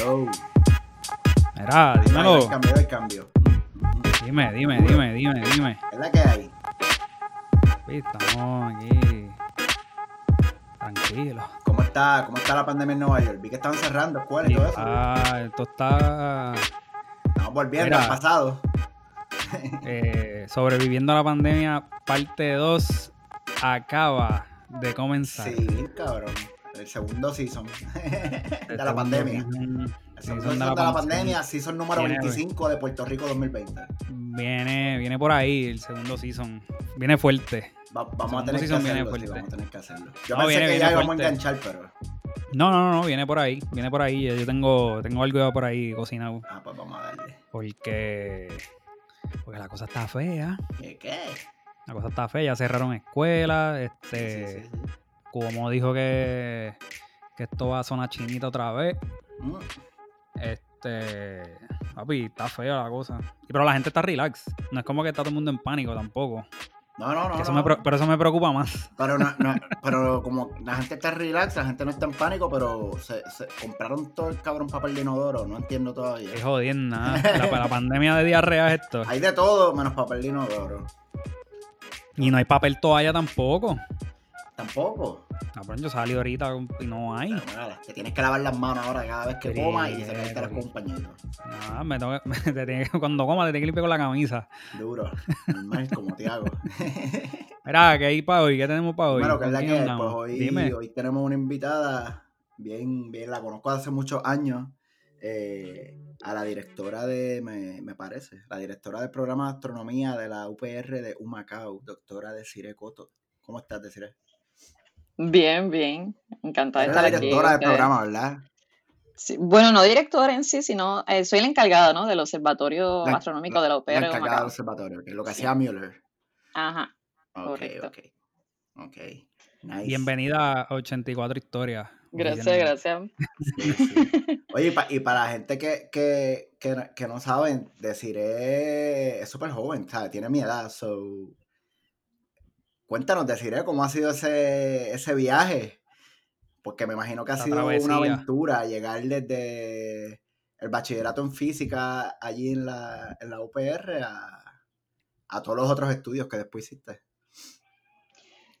Yo. Mira, dímelo. El cambio, el cambio. Dime, dime, dime, dime, dime. ¿Es la que hay? Estamos aquí. Tranquilos. ¿Cómo está, ¿Cómo está la pandemia en Nueva York? Vi que estaban cerrando escuelas y todo eso. Ah, esto está Estamos volviendo Mira. al pasado. eh, sobreviviendo a la pandemia, parte 2 acaba de comenzar. Sí, cabrón. El segundo season de la pandemia. El segundo season de la pandemia, season número Viene, 25 de Puerto Rico 2020. Viene, viene por ahí el segundo season. Viene fuerte. Va- vamos a tener que hacerlo, sí, vamos a tener que hacerlo. Yo No, pensé viene- que viene ya íbamos a enganchar, pero... No, no, no, viene por ahí. Viene por ahí. Yo tengo, tengo algo por ahí cocinado. Ah, pues vamos a darle. Porque. Porque la cosa está fea. ¿Qué? ¿Qué? La cosa está fea. Ya cerraron escuelas. Este. sí, sí. Como dijo que. Que esto va a sonar chinita otra vez. Mm. Este. Papi, está fea la cosa. Y Pero la gente está relax. No es como que está todo el mundo en pánico tampoco. No, no, no. Que eso no. me pre- pero eso me preocupa más. Pero, no, no, pero como la gente está relax, la gente no está en pánico, pero se, se compraron todo el cabrón papel de inodoro, no entiendo todavía. Es jodienda. La, la pandemia de diarrea es esto. Hay de todo menos papel de inodoro. Y no hay papel toalla tampoco. Tampoco. Cabrón, yo salí ahorita y no hay. Pero, te tienes que lavar las manos ahora cada vez que comas y se te pero- con un pañito. Ah, me tengo te que- cuando coma te tiene que limpiar con la camisa. Duro. Normal, como te hago. Mira, ¿qué hay para hoy? ¿Qué tenemos para hoy? Bueno, que es ¿Con la que es, pues hoy, Dime. hoy tenemos una invitada bien, bien, la conozco hace muchos años, eh, a la directora de, me, me parece, la directora del programa de astronomía de la UPR de Humacao, doctora Desiree Coto. ¿Cómo estás, Desiree? Bien, bien. Encantada de la estar aquí. directora del programa, ¿verdad? Sí, bueno, no directora en sí, sino eh, soy la encargada, ¿no? Del observatorio La- astronómico de la La UPR de encargada del observatorio, que es lo que Sí. hacía Mueller. Ajá. Ok, Correcto. ok. Ok. Nice. Bienvenida a 84 historias. Gracias, gracias. Sí, sí. Oye, y, pa- y para la gente que, que, que, no- que no saben, Desiree es súper joven, ¿sabes? Tiene mi edad, so... Cuéntanos, Desiree, ¿cómo ha sido ese, ese viaje? Porque me imagino que ha sido una aventura llegar desde el bachillerato en física allí en la, en la UPR a, a todos los otros estudios que después hiciste.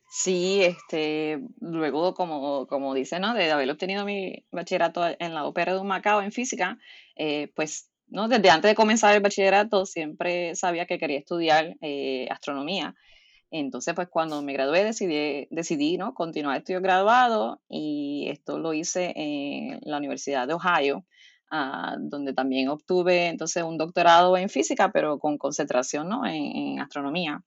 Sí, este, luego, como, como dice, ¿no? De haber obtenido mi bachillerato en la UPR de Humacao en física, eh, pues, ¿no? Desde antes de comenzar el bachillerato siempre sabía que quería estudiar eh, astronomía. Entonces, pues cuando me gradué decidí, decidí ¿no? continuar estudios graduados y esto lo hice en la Universidad de Ohio, ah, donde también obtuve entonces un doctorado en física, pero con concentración ¿no? en, astronomía.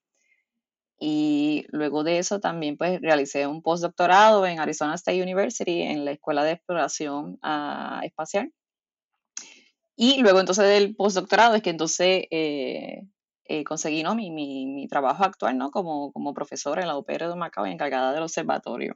Y luego de eso también pues realicé un postdoctorado en Arizona State University en la Escuela de Exploración ah, Espacial. Y luego entonces del postdoctorado es que entonces eh, eh, conseguí ¿no? mi, mi, mi trabajo actual ¿no? como, como profesora en la UPR de Macao y encargada del observatorio.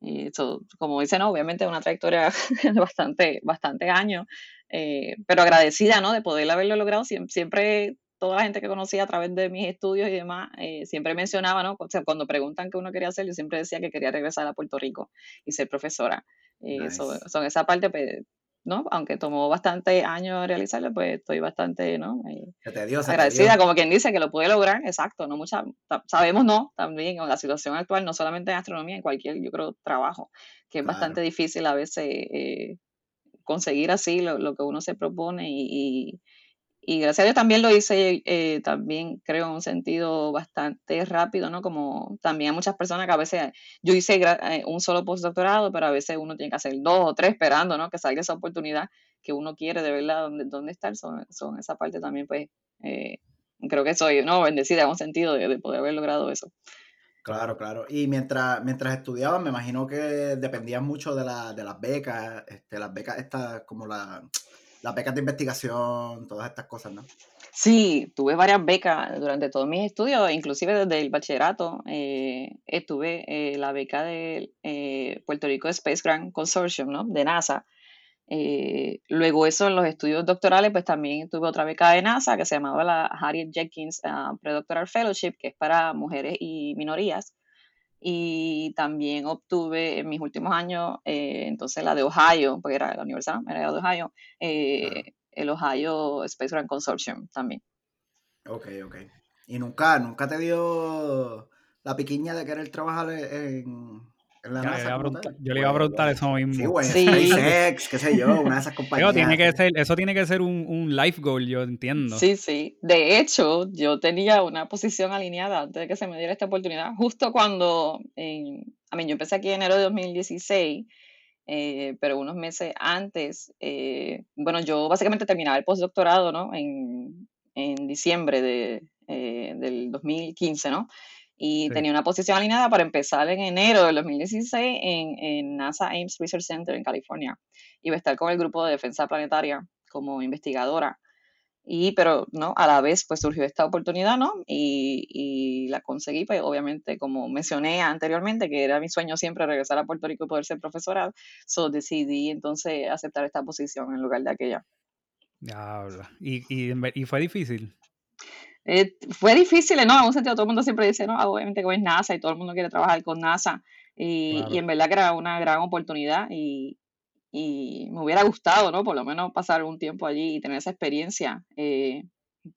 Y eso, como dice, ¿no? obviamente una trayectoria de bastante, bastante años, eh, pero agradecida ¿no? de poder haberlo logrado. Siempre, siempre, toda la gente que conocía a través de mis estudios y demás, eh, siempre mencionaba, ¿no? O sea, cuando preguntan qué uno quería hacer, yo siempre decía que quería regresar a Puerto Rico y ser profesora. Eh, Nice. so- so en esa parte, pues, ¿no? Aunque tomó bastante años realizarlo, pues estoy bastante, ¿no? Eh, agradecida, como quien dice, que lo pude lograr, exacto, no mucha, sabemos no, también con la situación actual, no solamente en astronomía, en cualquier, yo creo, trabajo, que es Claro. bastante difícil a veces eh, conseguir así lo, lo que uno se propone y, y- y gracias a Dios también lo hice, eh, también creo en un sentido bastante rápido, ¿no? Como también hay muchas personas que a veces, yo hice eh, un solo postdoctorado, pero a veces uno tiene que hacer dos o tres esperando, ¿no? Que salga esa oportunidad que uno quiere de verdad dónde, dónde estar, son, son esa parte también, pues, eh, creo que soy, ¿no? Bendecida en un sentido de, de poder haber logrado eso. Claro, claro. Y mientras, mientras estudiabas, me imagino que dependías mucho de, la, de las becas, este, las becas estas, como la, las becas de investigación, todas estas cosas, ¿no? Sí, tuve varias becas durante todos mis estudios, inclusive desde el bachillerato. eh, estuve eh, la beca del eh, Puerto Rico Space Grant Consortium, ¿no? De NASA. Eh, luego eso, en los estudios doctorales, pues también tuve otra beca de NASA que se llamaba la Harriet Jenkins ah, Predoctoral Fellowship, que es para mujeres y minorías. Y también obtuve en mis últimos años, eh, entonces la de Ohio, porque era la universidad, era de Ohio, eh, el Ohio Space Grant Consortium también. Ok, ok. ¿Y nunca, nunca te dio la piquiña de querer trabajar en la NASA? yo le iba a preguntar eso mismo. Sí, bueno, SpaceX, qué sé yo, una de esas compañías. tiene que ser, eso tiene que ser un, un life goal, yo entiendo. Sí, sí. De hecho, yo tenía una posición alineada antes de que se me diera esta oportunidad, justo cuando, a mí, yo empecé aquí en enero de 2016. Eh, pero unos meses antes, eh, bueno, yo básicamente terminaba el postdoctorado, ¿no? En, en diciembre de, eh, del 2015, ¿no? Y tenía una posición alineada para empezar en enero del 2016 en, en, NASA Ames Research Center en California. Iba a estar con el grupo de defensa planetaria como investigadora. Y, pero, ¿no? A la vez, pues surgió esta oportunidad, ¿no? Y, y, la conseguí, pues, obviamente, como mencioné anteriormente, que era mi sueño siempre regresar a Puerto Rico y poder ser profesora, so decidí entonces aceptar esta posición en lugar de aquella. Ya, ¿Y, y, y fue difícil? Eh, fue difícil, ¿no? En un sentido, todo el mundo siempre dice, no, obviamente que es NASA y todo el mundo quiere trabajar con NASA. Y, y en verdad que era una gran oportunidad y, y, me hubiera gustado, ¿no? Por lo menos pasar un tiempo allí y tener esa experiencia. Eh,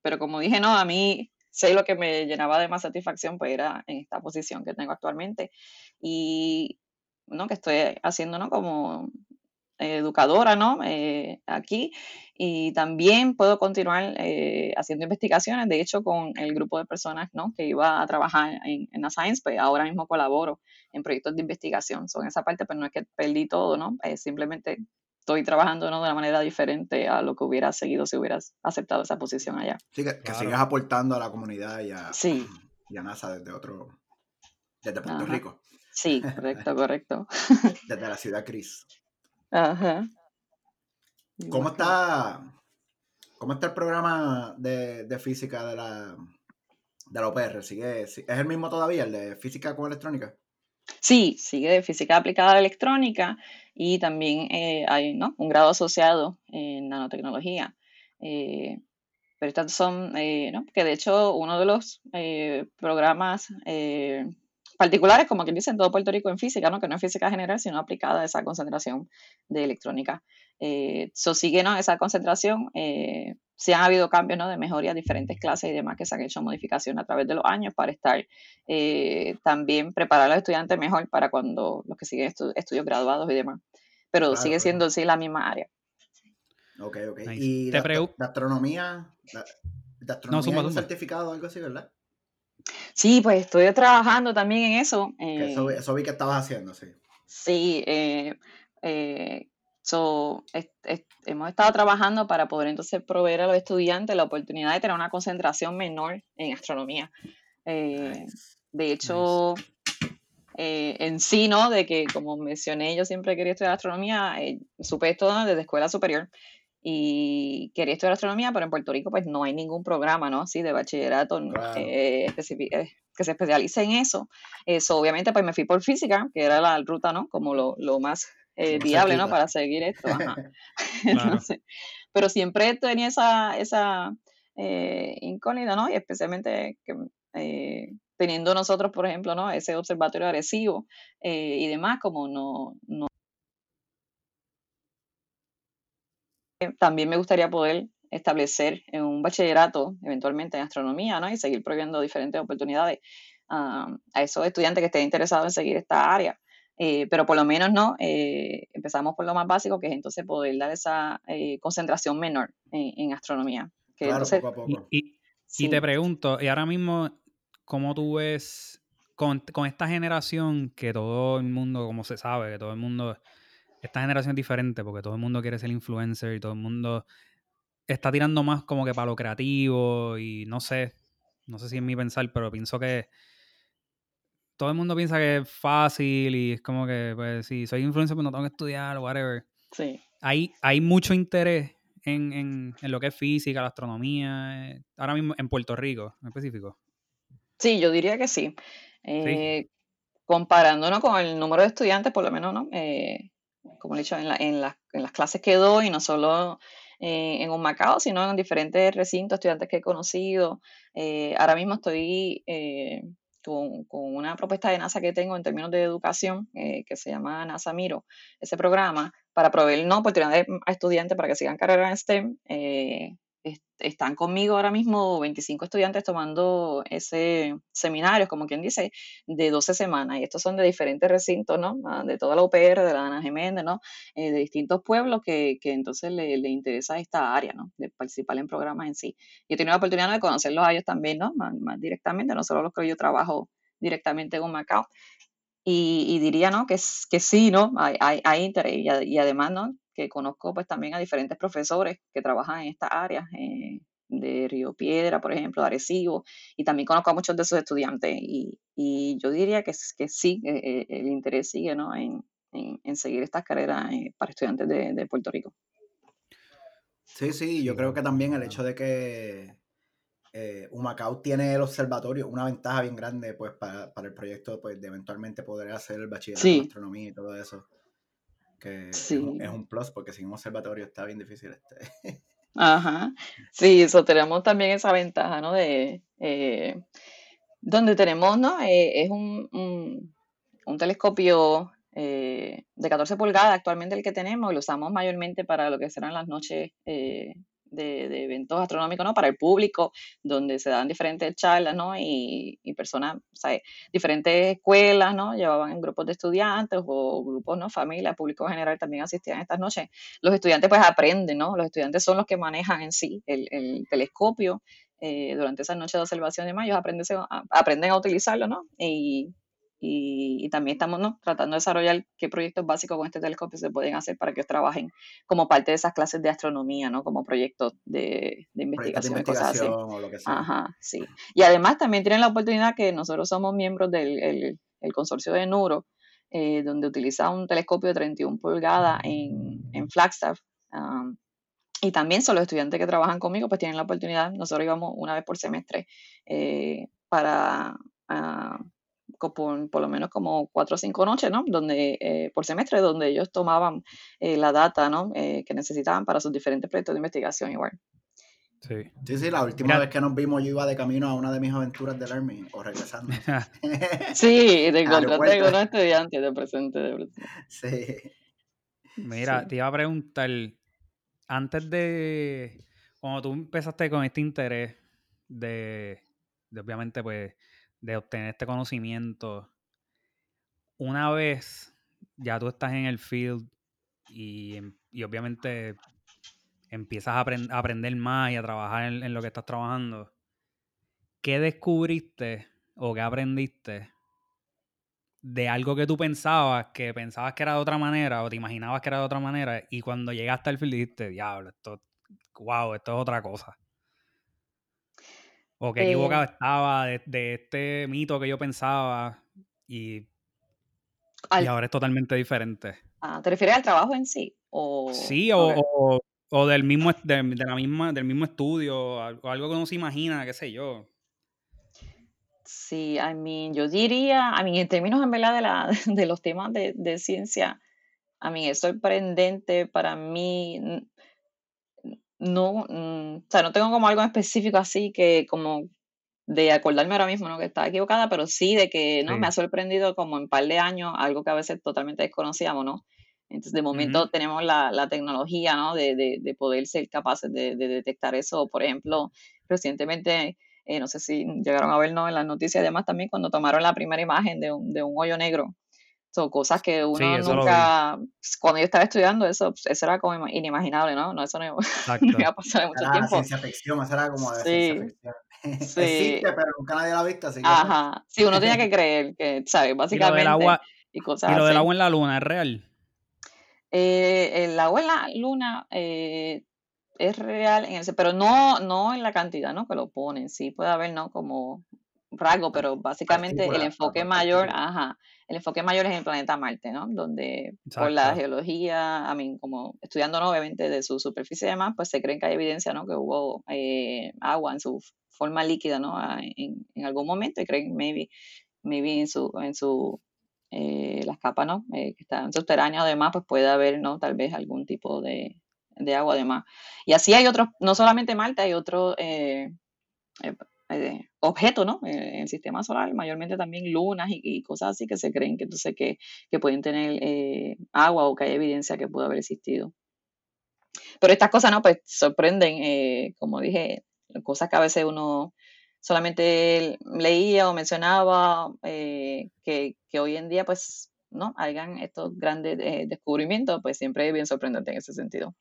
pero como dije, no, a mí sé lo que me llenaba de más satisfacción, pues era en esta posición que tengo actualmente. Y, ¿no? Que estoy haciendo, ¿no? Como educadora, ¿no? Eh, aquí. Y también puedo continuar eh, haciendo investigaciones. De hecho, con el grupo de personas, ¿no? Que iba a trabajar en, en la Science, pues ahora mismo colaboro en proyectos de investigación. Son esa parte, pero pues, no es que perdí todo, ¿no? Eh, simplemente estoy trabajando ¿no? de una manera diferente a lo que hubiera seguido si hubieras aceptado esa posición allá. Sí, que, sigas aportando a la comunidad y a, sí. y a NASA desde otro, desde Puerto Rico. Sí, correcto, correcto. desde la ciudad Cris. Ajá. ¿Cómo está, ¿Cómo está el programa de, de física de la, de la OPR? ¿Sigue, ¿Es el mismo todavía, el de física con electrónica? Sí, sigue de física aplicada a la electrónica y también eh, hay ¿no? un grado asociado en nanotecnología. Eh, pero estas son, eh, ¿no? que de hecho uno de los programas particulares, como quien dice, en todo Puerto Rico en física, ¿no? que no es física general, sino aplicada a esa concentración de electrónica. Eh, so sigue ¿no? esa concentración. Eh, sí han habido cambios ¿no? de mejoría, diferentes clases y demás que se han hecho modificaciones a través de los años para estar eh, también preparar a los estudiantes mejor para cuando los que siguen estudios graduados y demás. Pero sigue siendo sí la misma área. Ok, ok. ¿Y de, astronomía? ¿De astronomía no, un certificado o algo así, verdad? Sí, pues estoy trabajando también en eso. eso, eh, eso, vi que estabas haciendo, sí. Sí, eh, eh, hemos estado trabajando para poder entonces proveer a los estudiantes la oportunidad de tener una concentración menor en astronomía. De hecho, en sí, ¿no? De que, como mencioné, yo siempre quería estudiar astronomía, supe esto desde escuela superior y quería estudiar astronomía, pero en Puerto Rico pues no hay ningún programa, ¿no? Así de bachillerato eh, eh, que se especialice en eso. Eso obviamente pues me fui por física, que era la ruta, ¿no? Como lo, lo más eh, viable, ¿no? Para seguir esto. pero siempre tenía esa, esa incógnita, ¿no? Y especialmente que, teniendo nosotros, por ejemplo, ¿no? Ese observatorio agresivo y demás, como no, no también me gustaría poder establecer en un bachillerato, eventualmente en astronomía, ¿no? Y seguir prohibiendo diferentes oportunidades a esos estudiantes que estén interesados en seguir esta área. Eh, pero por lo menos no, eh, empezamos por lo más básico, que es entonces poder dar esa eh, concentración menor en, astronomía. claro, poco a poco. Y, te pregunto, y ahora mismo, ¿cómo tú ves con, con, esta generación que todo el mundo, como se sabe, que todo el mundo esta generación es diferente porque todo el mundo quiere ser influencer y todo el mundo está tirando más como que para lo creativo y no sé, no sé si es mi pensar, pero pienso que todo el mundo piensa que es fácil y es como que, pues, si soy influencer, pues no tengo que estudiar o whatever. Sí. Hay, hay mucho interés en, en, en, lo que es física, la astronomía, eh, ahora mismo en Puerto Rico en específico. Sí, yo diría que sí. Eh, comparándonos con el número de estudiantes, por lo menos, ¿no? Eh, como he dicho, en, en, las clases que doy, no solo eh, en un Macao, sino en diferentes recintos, estudiantes que he conocido. Eh, ahora mismo estoy eh, con, una propuesta de NASA que tengo en términos de educación, eh, que se llama NASA Miro, ese programa, para proveer no oportunidades a estudiantes para que sigan carrera en STEM. Están conmigo ahora mismo 25 estudiantes tomando ese seminario, como quien dice, de 12 semanas. Y estos son de diferentes recintos, ¿no? Ah, de toda la UPR, de la Ana ¿no? Eh, de distintos pueblos que, entonces le, interesa esta área, ¿no? De participar en programas en sí. Y he tenido la oportunidad de conocerlos a ellos también, ¿no? Más, directamente, no solo los que yo trabajo directamente con Macao. Y, diría, ¿no? Que, que sí, ¿no? Hay, hay, hay interés y, y además, ¿no? Que conozco pues también a diferentes profesores que trabajan en estas áreas, eh, de Río Piedra, por ejemplo, de Arecibo, y también conozco a muchos de esos estudiantes y, yo diría que, que sí, eh, eh, el interés sigue ¿no? en, seguir estas carreras para estudiantes de, Puerto Rico. Sí, sí, yo creo que también el hecho de que Humacao tiene el observatorio, una ventaja bien grande pues para, el proyecto pues, de eventualmente poder hacer el bachillerato en astronomía y todo eso que es, un, plus porque sin un observatorio está bien difícil este. Ajá, sí, eso tenemos también esa ventaja, ¿no? De, eh, donde tenemos, ¿no? Eh, es un, un, telescopio eh, de 14 pulgadas actualmente el que tenemos y lo usamos mayormente para lo que serán las noches de, eventos astronómicos, ¿no? Para el público, donde se dan diferentes charlas, ¿no? Y, personas, o sea, diferentes escuelas, ¿no? Llevaban grupos de estudiantes o grupos, ¿no? Familia, público general también asistían estas noches. Los estudiantes pues aprenden, ¿no? Los estudiantes son los que manejan en sí el, el telescopio. Eh, durante esas noches de observación de mayo aprenden, aprenden a utilizarlo, ¿no? Y, y, también estamos tratando de desarrollar qué proyectos básicos con este telescopio se pueden hacer para que trabajen como parte de esas clases de astronomía, ¿no? Como proyectos de, investigación, y cosas así. O lo que sea. Ajá, sí. Y además también tienen la oportunidad que nosotros somos miembros del consorcio de Nuro, eh, donde utiliza un telescopio de 31 pulgadas en, en Flagstaff. y también son los estudiantes que trabajan conmigo, pues tienen la oportunidad, nosotros íbamos una vez por semestre eh, para ah, por, por, lo menos como cuatro o cinco noches, ¿no? Donde, eh, por semestre, donde ellos tomaban eh, la data, ¿no? Eh, que necesitaban para sus diferentes proyectos de investigación igual. Sí. Sí, sí, la última vez que nos vimos yo iba de camino a una de mis aventuras del Army o regresando. sí, te encontraste con unos estudiantes de presente, de presente. Sí. Mira, te iba a preguntar, antes de, cuando tú empezaste con este interés de, de obviamente, pues, de obtener este conocimiento, una vez ya tú estás en el field y, em, obviamente empiezas a, aprender más y a trabajar en, lo que estás trabajando, ¿qué descubriste o qué aprendiste de algo que tú pensabas, que pensabas que era de otra manera o te imaginabas que era de otra manera y cuando llegaste al field dijiste, diablo, esto, wow, esto es otra cosa? O que equivocado eh, estaba de, este mito que yo pensaba y, ahora es totalmente diferente. Ah, ¿Te refieres al trabajo en sí? O, sí, o, o, del, mismo, de, la misma, del mismo estudio, o algo que uno se imagina, qué sé yo. Sí, I mean, yo diría, a mí en términos en verdad de, la, de los temas de, de ciencia, a mí es sorprendente para mí no, mm, o sea, no tengo como algo específico así que como de acordarme ahora mismo, ¿no? Que estaba equivocada, pero sí de que, ¿no? Me ha sorprendido como en un par de años algo que a veces totalmente desconocíamos, ¿no? Entonces, de momento tenemos la, la, tecnología, ¿no? De, de, de, poder ser capaces de, de, detectar eso. Por ejemplo, recientemente, eh, no sé si llegaron a ver, ¿no? En las noticias, además también cuando tomaron la primera imagen de un, de un hoyo negro son cosas que uno nunca, cuando yo estaba estudiando, eso, eso era como inimaginable, ¿no? No, eso no, iba a pasar en mucho era tiempo. ciencia ficción, eso era como de sí. ciencia ficción. Sí. Existe, pero nunca nadie la ha visto, así que... Ajá, sí, uno tenía que creer que, ¿sabes? Básicamente, y, lo del agua, y cosas ¿Y lo del agua en la luna es real? Eh, el agua en la luna eh, es real, en ese, pero no, no en la cantidad, ¿no? Que lo ponen, sí puede haber, ¿no? Como rasgo, pero básicamente el enfoque mayor, ajá, el enfoque mayor es en el planeta Marte, ¿no? Donde por la geología, a mí, como estudiando obviamente de su superficie y demás, pues se creen que hay evidencia, ¿no? Que hubo eh, agua en su forma líquida, ¿no? Ah, en, en, algún momento y creen maybe, maybe en su, en su eh, las capas, ¿no? Eh, que están subterráneas, además, pues puede haber, ¿no? Tal vez algún tipo de, de agua además. Y así hay otros, no solamente Marte, hay otros eh, objetos, ¿no? En el sistema solar, mayormente también lunas y, cosas así que se creen que entonces que, que pueden tener eh, agua o que hay evidencia que pudo haber existido. Pero estas cosas, ¿no? Pues sorprenden, eh, como dije, cosas que a veces uno solamente leía o mencionaba, que, que, hoy en día, pues, ¿no? Hagan estos grandes descubrimientos, pues siempre es bien sorprendente en ese sentido.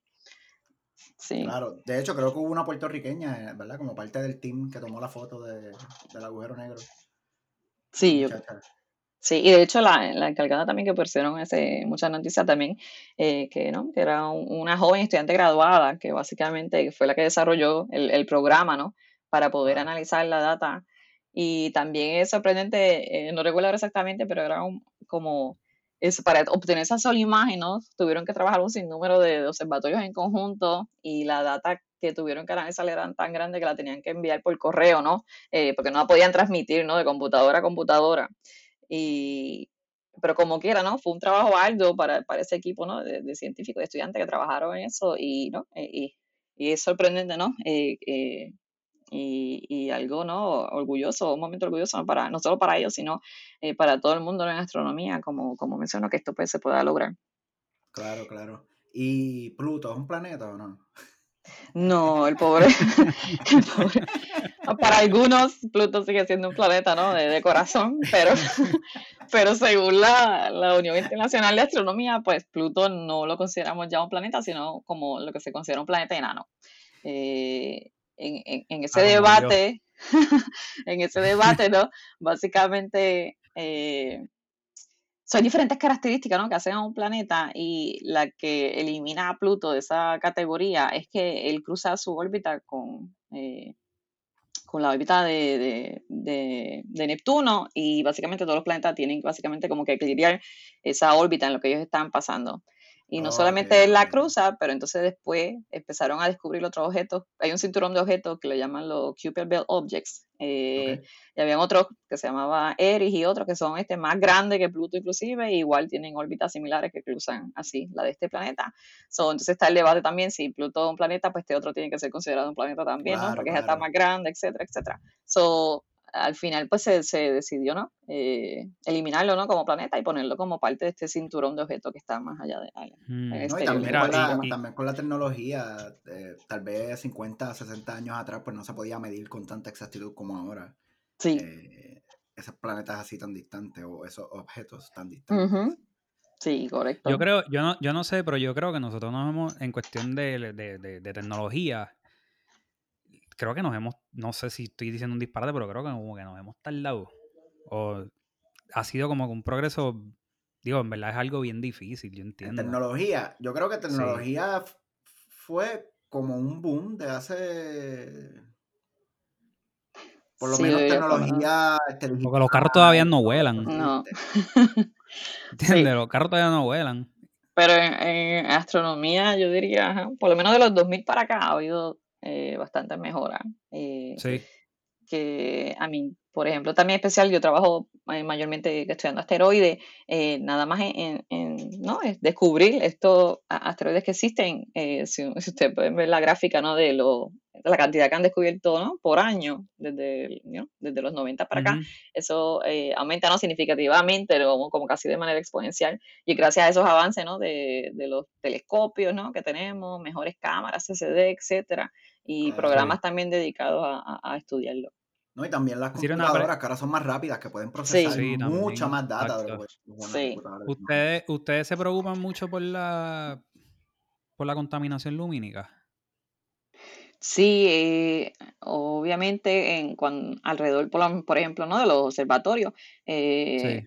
Claro, de hecho creo que hubo una puertorriqueña, eh, ¿verdad? Como parte del team que tomó la foto de, del agujero negro. Sí, sí, y de hecho la, la, encargada también que pusieron ese, muchas noticias también, eh, que, ¿no? que era una joven estudiante graduada, que básicamente fue la que desarrolló el, el programa, ¿no? Para poder analizar la data. Y también es sorprendente, eh, no recuerdo exactamente, pero era un, como para obtener esa sola imagen, ¿no? Tuvieron que trabajar un sinnúmero de observatorios en conjunto y la data que tuvieron que analizar eran tan grande que la tenían que enviar por correo, ¿no? Eh, porque no la podían transmitir, ¿no? De computadora a computadora. Y, pero como quiera, ¿no? Fue un trabajo arduo para, para ese equipo, ¿no? De, científicos, de estudiantes que trabajaron en eso y, ¿no? Eh, y, y es sorprendente, ¿no? Eh, y, algo no orgulloso, un momento orgulloso para no solo para ellos, sino eh, para todo el mundo en astronomía, como, como menciono, que esto pues, se pueda lograr. Claro, claro. ¿Y Pluto es un planeta o no? No, el pobre, Para algunos, Pluto sigue siendo un planeta, ¿no? De, corazón, pero, pero según la, la, Unión Internacional de Astronomía, pues Pluto no lo consideramos ya un planeta, sino como lo que se considera un planeta enano. Eh, en, ese debate, en ese debate, ¿no? Básicamente, eh, son diferentes características ¿no? que hacen a un planeta y la que elimina a Pluto de esa categoría es que él cruza su órbita con, eh, con la órbita de, de, de, Neptuno y básicamente todos los planetas tienen básicamente como que equilibrar esa órbita en lo que ellos están pasando. Y no solamente la cruza, pero entonces después empezaron a descubrir otros objetos. Hay un cinturón de objetos que le llaman los Kuiper Belt Objects. Eh, y habían otros que se llamaba Eris y otros que son este, más grandes que Pluto inclusive, e igual tienen órbitas similares que cruzan así la de este planeta. So, entonces está el debate también, si Pluto es un planeta, pues este otro tiene que ser considerado un planeta también, ¿no? Porque está más grande, etcétera, etcétera. So, al final pues se, se decidió, ¿no? Eh, eliminarlo, ¿no? Como planeta y ponerlo como parte de este cinturón de objetos que está más allá de... Mm. y también, con la, también, con la, tecnología, eh, tal vez 50, 60 años atrás, pues no se podía medir con tanta exactitud como ahora. Sí. Eh, esos planetas así tan distantes o esos objetos tan distantes. Sí, correcto. Yo creo, yo no, yo no sé, pero yo creo que nosotros nos hemos, en cuestión de, de, de, de tecnología, creo que nos hemos, no sé si estoy diciendo un disparate, pero creo que como que nos hemos tardado. O ha sido como un progreso, digo, en verdad es algo bien difícil, yo entiendo. tecnología, yo creo que tecnología fue como un boom de hace... Por lo menos tecnología Porque los carros todavía no vuelan. No. ¿Entiendes? Los carros todavía no vuelan. Pero en, astronomía, yo diría, por lo menos de los 2000 para acá, ha habido eh, bastante mejora. Eh, sí. Que a mí, por ejemplo, también especial, yo trabajo eh, mayormente estudiando asteroides, eh, nada más en, ¿no? es descubrir estos asteroides que existen. si, si ustedes pueden ver la gráfica ¿no? de, lo, la cantidad que han descubierto ¿no? por año desde, desde los 90 para acá, eso aumenta ¿no? significativamente, como, como, casi de manera exponencial. Y gracias a esos avances ¿no? de, de los telescopios ¿no? que tenemos, mejores cámaras, CCD, etcétera, y programas también dedicados a, estudiarlo. No, y también las computadoras que ahora son más rápidas, que pueden procesar mucha más data. sí. ¿Ustedes, ¿Ustedes se preocupan mucho por la, por la contaminación lumínica? Sí, eh, obviamente en cuando, alrededor, por, por, ejemplo, ¿no? de los observatorios, eh,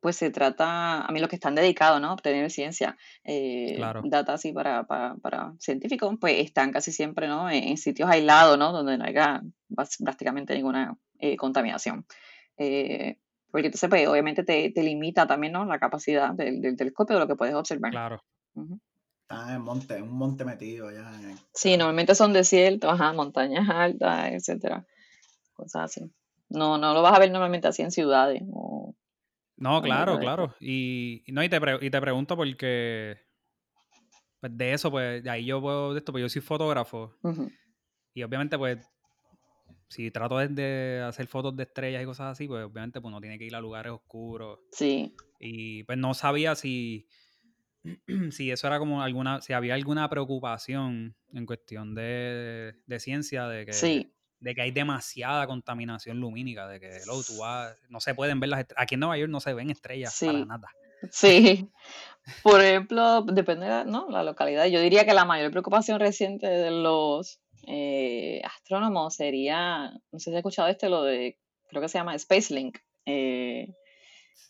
pues se trata, a mí los que están dedicados, ¿no? A obtener ciencia, eh, data así para, para, para, científicos, pues están casi siempre, ¿no? En, sitios aislados, ¿no? Donde no haya prácticamente ninguna eh, contaminación. Eh, porque entonces, pues, obviamente te, te, limita también, ¿no? La capacidad del, telescopio de lo que puedes observar. Claro. Está en monte, un monte metido allá. Sí, normalmente son desiertos, ajá, montañas altas, etcétera. Cosas así. No, no lo vas a ver normalmente así en ciudades o no, claro, claro. Y, no, y, te, y te pregunto porque pues de eso, pues de ahí yo puedo, de esto, pues yo soy fotógrafo. Y obviamente, pues, si trato de hacer fotos de estrellas y cosas así, pues obviamente pues, uno tiene que ir a lugares oscuros. Sí. Y pues no sabía si, si eso era como alguna, si había alguna preocupación en cuestión de, de ciencia, de que, Sí. De que hay demasiada contaminación lumínica, de que hello, tú vas- no se pueden ver las estrellas. Aquí en Nueva York no se ven estrellas para Sí. nada. Sí. Por ejemplo, depende de la, ¿no? la localidad. Yo diría que la mayor preocupación reciente de los eh, astrónomos sería, no sé si has escuchado este, lo de, creo que se llama SpaceLink, eh,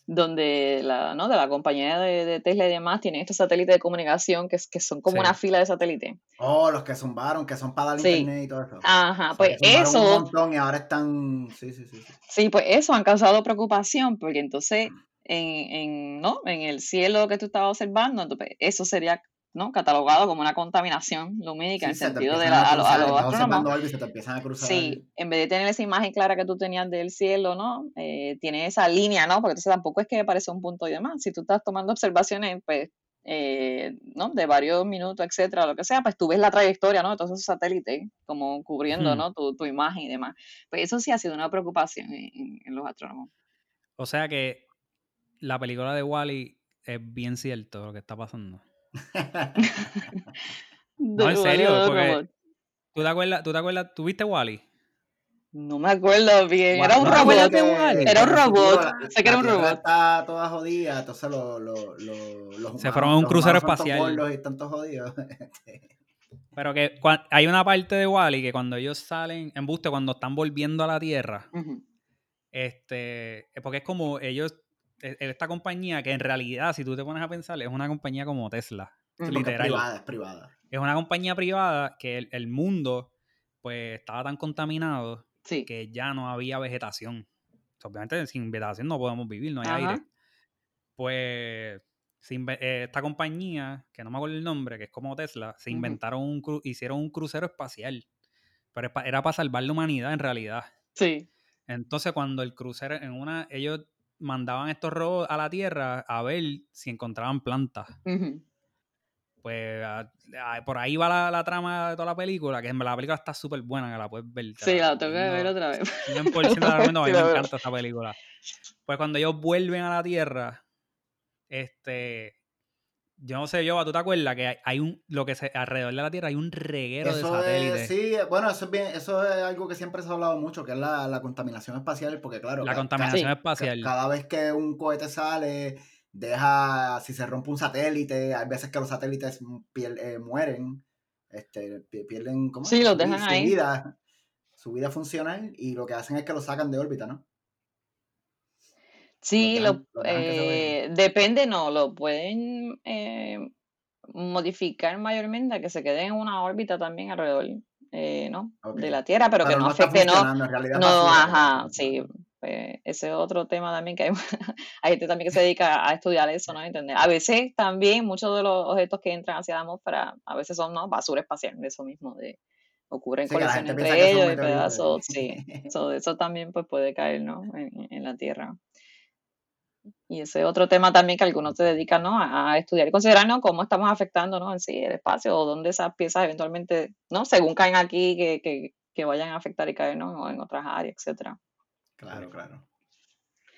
donde la, ¿no? de la compañía de, de Tesla y demás tienen estos satélites de comunicación que, es- que son como Sí. una fila de satélites. Oh, los que zumbaron, que son para dar Sí. internet y todo eso. Ajá, O sea, pues eso, un montón y ahora están. Sí, sí, sí. sí. Sí, pues eso han causado preocupación, porque entonces en, en, ¿no? en el cielo que tú estabas observando, entonces eso sería ¿no? catalogado como una contaminación lumínica en Sí, te sentido de la- a cruzar, los astrónomos. observando algo y se te empiezan a cruzar. Sí, en vez de tener esa imagen clara que tú tenías del cielo, ¿no? Eh, tiene esa línea, ¿no? Porque entonces tampoco es que aparece un punto y demás. Si tú estás tomando observaciones, pues, eh, ¿no? De varios minutos, etcétera, lo que sea, pues tú ves la trayectoria, ¿no? De todos esos satélites, como cubriendo, Hmm. ¿no? Tu, tu imagen y demás. Pues eso sí ha sido una preocupación en, en- en los astrónomos. O sea que la película de Wally es bien cierto lo que está pasando. No, en serio, porque-. ¿Tú te acuerdas? ¿Tú te acuerdas? ¿Tuviste Wally? No me acuerdo bien. Era un ¿No te robot. Era un robot. Sé que era un robot. Está toda jodida, entonces lo- lo- lo- los Se humanos- fueron a un crucero espacial. gordos y están todos jodidos. Pero que hay una parte de Wally que cuando ellos salen en buste, cuando están volviendo a la Tierra, Ujú. este, es porque es como ellos, esta compañía que en realidad, si tú te pones a pensar, es una compañía como Tesla. Ujú. Porque es Literal. privada, es privada. Es una compañía privada que el, el mundo, pues, estaba tan contaminado Sí. que ya no había vegetación. Obviamente, sin vegetación no podemos vivir, no hay Ajá. aire. Pues, eh, esta compañía, que no me acuerdo el nombre, que es como Tesla, se inventaron un, cru- hicieron un crucero espacial. Pero era para salvar la humanidad en realidad. Sí. Entonces, cuando el crucero, en una, ellos mandaban estos robots a la Tierra a ver si encontraban plantas. Pues a- a- por ahí va la, la trama de toda la película, que en la película está súper buena, que la puedes ver. Sí, la tengo que ver otra vez. 100% la recomiendo, a mí me encanta esta película. Pues cuando ellos vuelven a la Tierra, este, yo no sé, yo, ¿tú te acuerdas que hay, un, lo que se, alrededor de la Tierra hay un reguero de Eso satélites? es, sí, bueno, eso es bien, eso es algo que siempre se ha hablado mucho, que es la, la contaminación espacial, porque claro, la ca- contaminación espacial. ca- cada vez que un cohete sale, deja, si se rompe un satélite, hay veces que los satélites pier- eh, mueren, este, pi- pierden, ¿cómo? Sí, los dejan su ahí. vida, su vida funcional, y lo que hacen es que los sacan de órbita, ¿no? Sí, lo, eh, depende, no, lo pueden eh, modificar mayormente a que se queden en una órbita también alrededor, eh, ¿no? De la Tierra, pero, que no está afecte, no, no, ajá, no sí, pues, ese es otro tema también que hay, hay gente también que se dedica a estudiar eso, ¿no? ¿Entender? A veces también muchos de los objetos que entran hacia la atmósfera, a veces son, ¿no? Basura espacial, de eso mismo, de ocurren Sí, colisiones entre ellos y pedazos, sí, eso, eso también pues puede caer, ¿no? En, en la Tierra. Y ese es otro tema también que algunos se dedican ¿no? a, a estudiar y considerar ¿no? cómo estamos afectando ¿no? en sí el espacio o dónde esas piezas eventualmente, ¿no? según caen aquí, que, que, que vayan a afectar y caer ¿no? en otras áreas, etcétera. Claro, claro.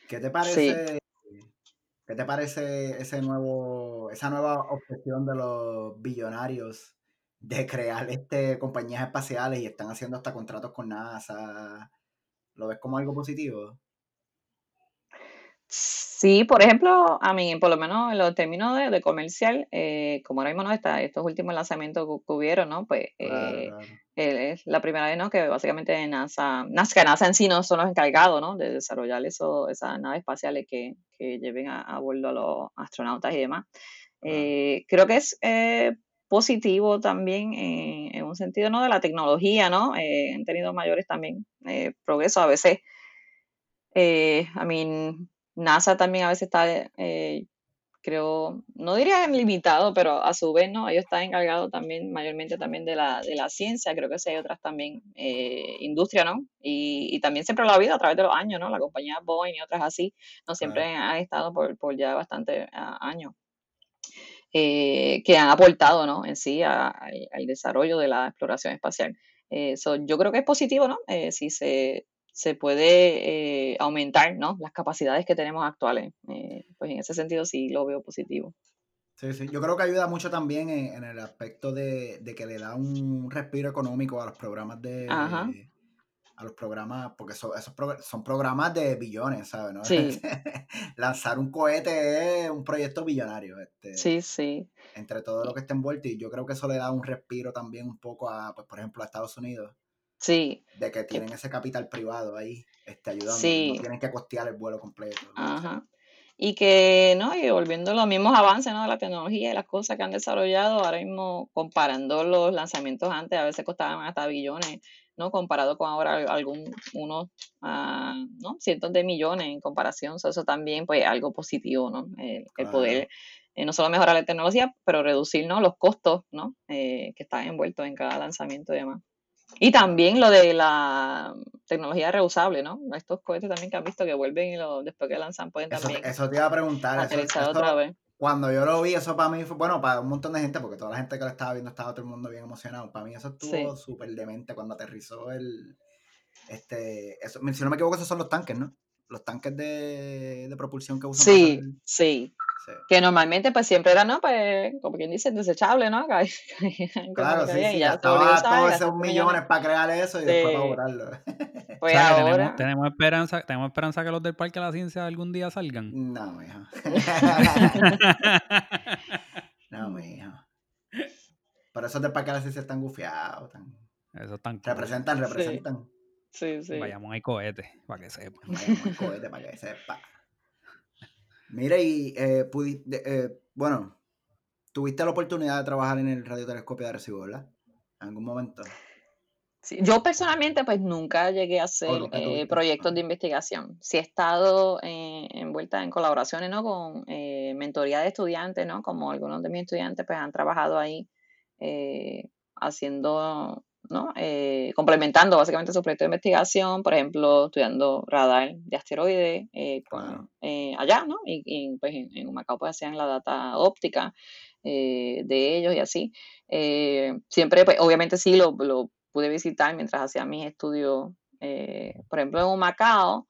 ¿Qué te parece? ¿Qué te parece ese nuevo, esa nueva obsesión de los billonarios de crear este compañías espaciales y están haciendo hasta contratos con NASA? ¿Lo ves como algo positivo? Sí, por ejemplo, a mí, por lo menos en los términos de, de comercial, eh, como ahora mismo no está, estos últimos lanzamientos que, que hubieron, ¿no? Pues Claro, eh, claro. eh, es la primera vez, ¿no? Que básicamente NASA, NASA, NASA en sí no son los encargados, ¿no? De desarrollar eso, esas naves espaciales que, que lleven a, a bordo a los astronautas y demás. Claro. Eh, creo que es eh, positivo también en, un sentido, ¿no? De la tecnología, ¿no? Eh, han tenido mayores también progresos. A veces, I mean, NASA también a veces está, eh, creo, no diría limitado, pero a su vez, ¿no? Ellos están encargados también, mayormente también de la, de la ciencia, creo que sí hay otras también, eh, industria, ¿no? Y, y también siempre lo ha habido a través de los años, ¿no? La compañía Boeing y otras así, ¿no? Siempre han estado por, por ya bastantes años. Eh, que han aportado, ¿no? En sí a- al desarrollo de la exploración espacial. Eh, yo creo que es positivo, ¿no? Eh, si se, se puede eh, aumentar, ¿no? Las capacidades que tenemos actuales. pues en ese sentido sí lo veo positivo. Sí, sí. Yo creo que ayuda mucho también en, el aspecto de, que le da un respiro económico a los programas de, a los programas, porque son, esos son programas de billones, ¿sabes? ¿no? Sí. Lanzar un cohete es un proyecto billonario. Este, sí, sí. Entre todo lo que está envuelto, y yo creo que eso le da un respiro también un poco a, pues, por ejemplo, a Estados Unidos. Sí. De que tienen ese capital privado ahí, este, ayudando. Sí. No tienen que costear el vuelo completo. Ajá. Y que, ¿no? Y volviendo a los mismos avances, ¿no? De la tecnología y las cosas que han desarrollado, ahora mismo comparando los lanzamientos antes, a veces costaban hasta billones ¿no? Comparado con ahora algún, unos, ah, ¿no? Cientos de millones en comparación. eso también, pues, algo positivo, ¿no? El, poder eh, no solo mejorar la tecnología, pero reducir, ¿no? Los costos, ¿no? Eh, que están envueltos en cada lanzamiento y demás. Y también lo de la tecnología reusable, ¿no? Estos cohetes también que han visto que vuelven y lo, después que lanzan pueden también. Eso te iba a preguntar. Eso, otra vez cuando yo lo vi, eso para mí fue, bueno, para un montón de gente, porque toda la gente que lo estaba viendo estaba todo el mundo bien emocionado. Para mí eso estuvo súper demente cuando aterrizó el, este, eso, si no me equivoco, esos son los tanques, ¿no? Los tanques de, de propulsión que usan. Sí, sí. Que normalmente pues siempre era, ¿no? Pues, como quien dice, desechable, ¿no? claro, sí, sí. Ya estaba todos esos millones para crear eso y después para borrarlo. Pues ahora... tenemos, esperanza, tenemos esperanza que los del Parque de la Ciencia algún día salgan. No, mija. no, mija. Por eso del Parque de la Ciencia están gufiados. Eso están Representan, representan. Sí, sí. Vayamos a cohetes, para que sepa. Vayamos a cohetes, para que sepa. Mire, y eh, eh, bueno, tuviste la oportunidad de trabajar en el radiotelescopio de Arecibo, ¿verdad? En algún momento. Sí, yo personalmente pues nunca llegué a hacer eh, proyectos de investigación. Sí he estado envuelta en colaboraciones, ¿no? Con mentoría de estudiantes, ¿no? Como algunos de mis estudiantes pues han trabajado ahí haciendo ¿no? Eh, complementando básicamente su proyecto de investigación, por ejemplo, estudiando radar de asteroides eh, eh, allá, ¿no? Y, pues en, en Humacao pues hacían la data óptica de ellos y así. siempre, pues obviamente sí lo, lo, pude visitar mientras hacía mis estudios, por ejemplo, en Humacao.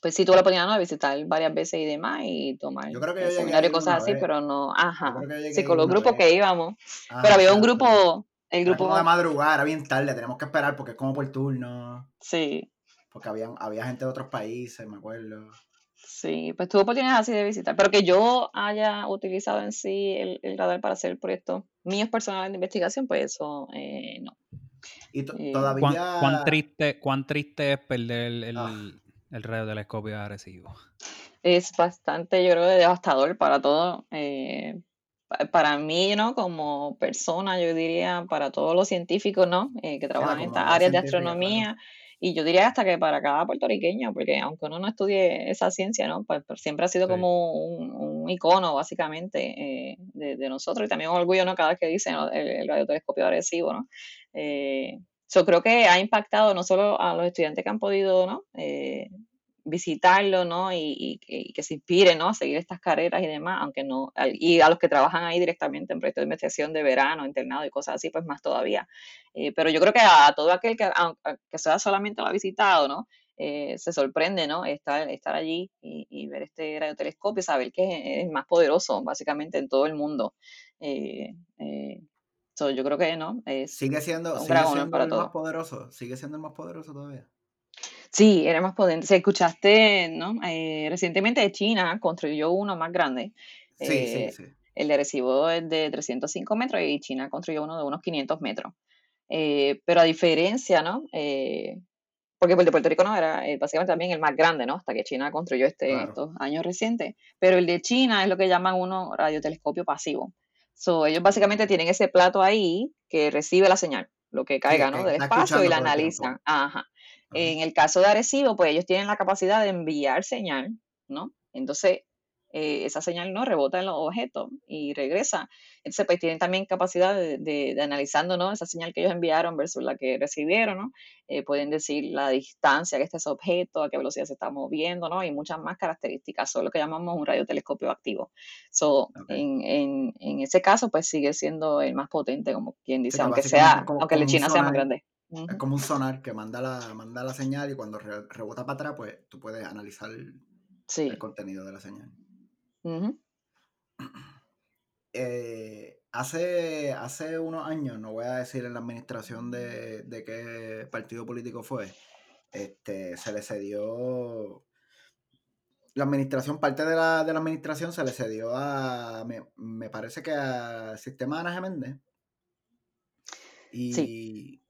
pues sí tuve la oportunidad de visitar varias veces y demás y tomar seminario y cosas así, pero no, ajá, sí, con los grupos que íbamos, pero había un grupo el grupo. de madrugada, era bien tarde, tenemos que esperar porque es como por turno. Sí. Porque había, había gente de otros países, me acuerdo. Sí, pues tuve oportunidades así de visitar, pero que yo haya utilizado en sí el, radar para hacer proyectos míos personales de investigación, pues eso eh, no. Y eh, todavía... ¿Cuán, triste, ¿Cuán triste es perder el, el, ah. el radiotelescopio de Arecibo? Es bastante, yo creo, devastador para todo. Eh, para mí, ¿no? Como persona, yo diría, para todos los científicos, ¿no? Eh, que trabajan en estas áreas de astronomía. Y yo diría hasta que para cada puertorriqueño, porque aunque uno no estudie esa ciencia, ¿no? Pues, pues siempre ha sido como un, icono, básicamente, eh, de, nosotros. Y también un orgullo, ¿no? Cada vez que dicen el, radiotelescopio agresivo, ¿no? Eh, yo creo que ha impactado no solo a los estudiantes que han podido, ¿no? Visitarlo, ¿no? Y, que se inspiren, ¿no? A seguir estas carreras y demás, aunque no, y a los que trabajan ahí directamente en proyectos de investigación de verano, internado y cosas así, pues más todavía. Eh, pero yo creo que a, todo aquel que, que sea solamente lo ha visitado, ¿no? Eh, se sorprende, ¿no? Estar, estar allí y, ver este radiotelescopio y saber que es el más poderoso, básicamente, en todo el mundo. Eh, yo creo que, ¿no? sigue siendo, sigue siendo el más poderoso, sigue siendo el más poderoso todavía. Sí, era más potente. Si escuchaste, ¿no? Eh, recientemente China construyó uno más grande. Sí, sí, eh, sí. El de Recibo es de 305 metros y China construyó uno de unos 500 metros. Eh, pero a diferencia, ¿no? porque el de Puerto Rico no era básicamente también el más grande, ¿no? Hasta que China construyó este estos años recientes. Pero el de China es lo que llaman uno radiotelescopio pasivo. So, ellos básicamente tienen ese plato ahí que recibe la señal, lo que caiga, ¿no? Del espacio y la analizan. Ajá. En el caso de Arecibo, pues ellos tienen la capacidad de enviar señal, ¿no? Entonces, eh, esa señal no rebota en los objetos y regresa. Entonces, pues tienen también capacidad de, de, analizando ¿no? esa señal que ellos enviaron versus la que recibieron, ¿no? Eh, pueden decir la distancia que está ese objeto, a qué velocidad se está moviendo, ¿no? Y muchas más características. Es lo que llamamos un radiotelescopio activo. So, en, en, en, ese caso, pues sigue siendo el más potente, como quien dice, aunque sea, aunque el China sea más grande. Es como un sonar que manda la, manda la señal y cuando rebota para atrás, pues tú puedes analizar el contenido de la señal. Eh, hace, hace unos años, no voy a decir en la administración de, qué partido político fue, este, se le cedió la administración, parte de la, de la administración se le cedió a, me, parece que a Sistema de Méndez. Y,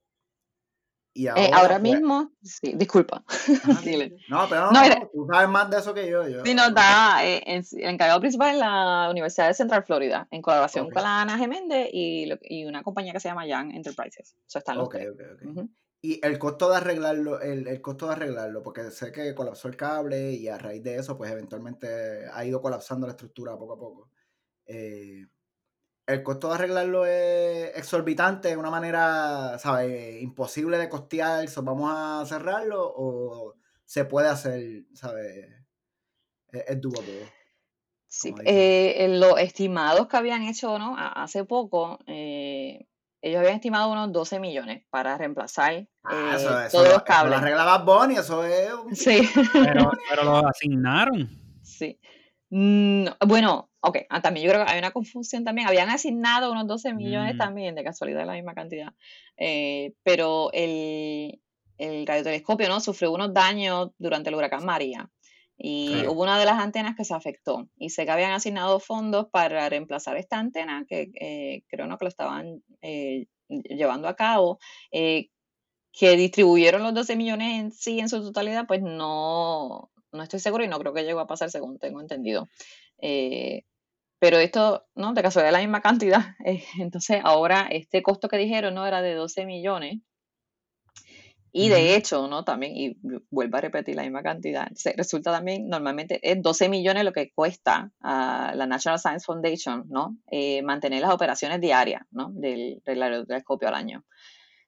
eh, ahora, pues mismo, sí, disculpa. no, pero no, tú sabes más de eso que yo. yo. Sí, no, está eh, el encargado principal en la Universidad de Central Florida, en colaboración con la Ana Geméndez y, y, una compañía que se llama Young Enterprises. Eso está ok, ok, Y el costo de arreglarlo, el, el, costo de arreglarlo, porque sé que colapsó el cable y a raíz de eso, pues eventualmente ha ido colapsando la estructura poco a poco. Eh, el costo de arreglarlo es exorbitante, de una manera, ¿sabes? Imposible de costear, ¿vamos a cerrarlo o se puede hacer, ¿sabes? Es, es Sí, eh, los estimados que habían hecho, ¿no? Hace poco, eh, ellos habían estimado unos 12 millones para reemplazar ah, eh, todos los cables. Eso lo arregla Bunny, eso es... Sí. Pero, pero lo asignaron. Sí. Mm, bueno, ok, ah, también yo creo que hay una confusión también. Habían asignado unos 12 millones mm. también, de casualidad la misma cantidad. Eh, pero el, el, radiotelescopio ¿no? sufrió unos daños durante el huracán María. Y hubo una de las antenas que se afectó. Y sé que habían asignado fondos para reemplazar esta antena, que eh, creo ¿no? que lo estaban eh, llevando a cabo. que distribuyeron los 12 millones en sí, en su totalidad, pues no, no estoy seguro y no creo que llegue a pasar según tengo entendido. Eh, pero esto, ¿no? De casualidad la misma cantidad. Eh, entonces, ahora este costo que dijeron, ¿no? Era de 12 millones. Y de hecho, ¿no? También, y vuelvo a repetir la misma cantidad, resulta también, normalmente es 12 millones lo que cuesta a la National Science Foundation, ¿no? Eh, mantener las operaciones diarias, ¿no? Del, del telescopio al año.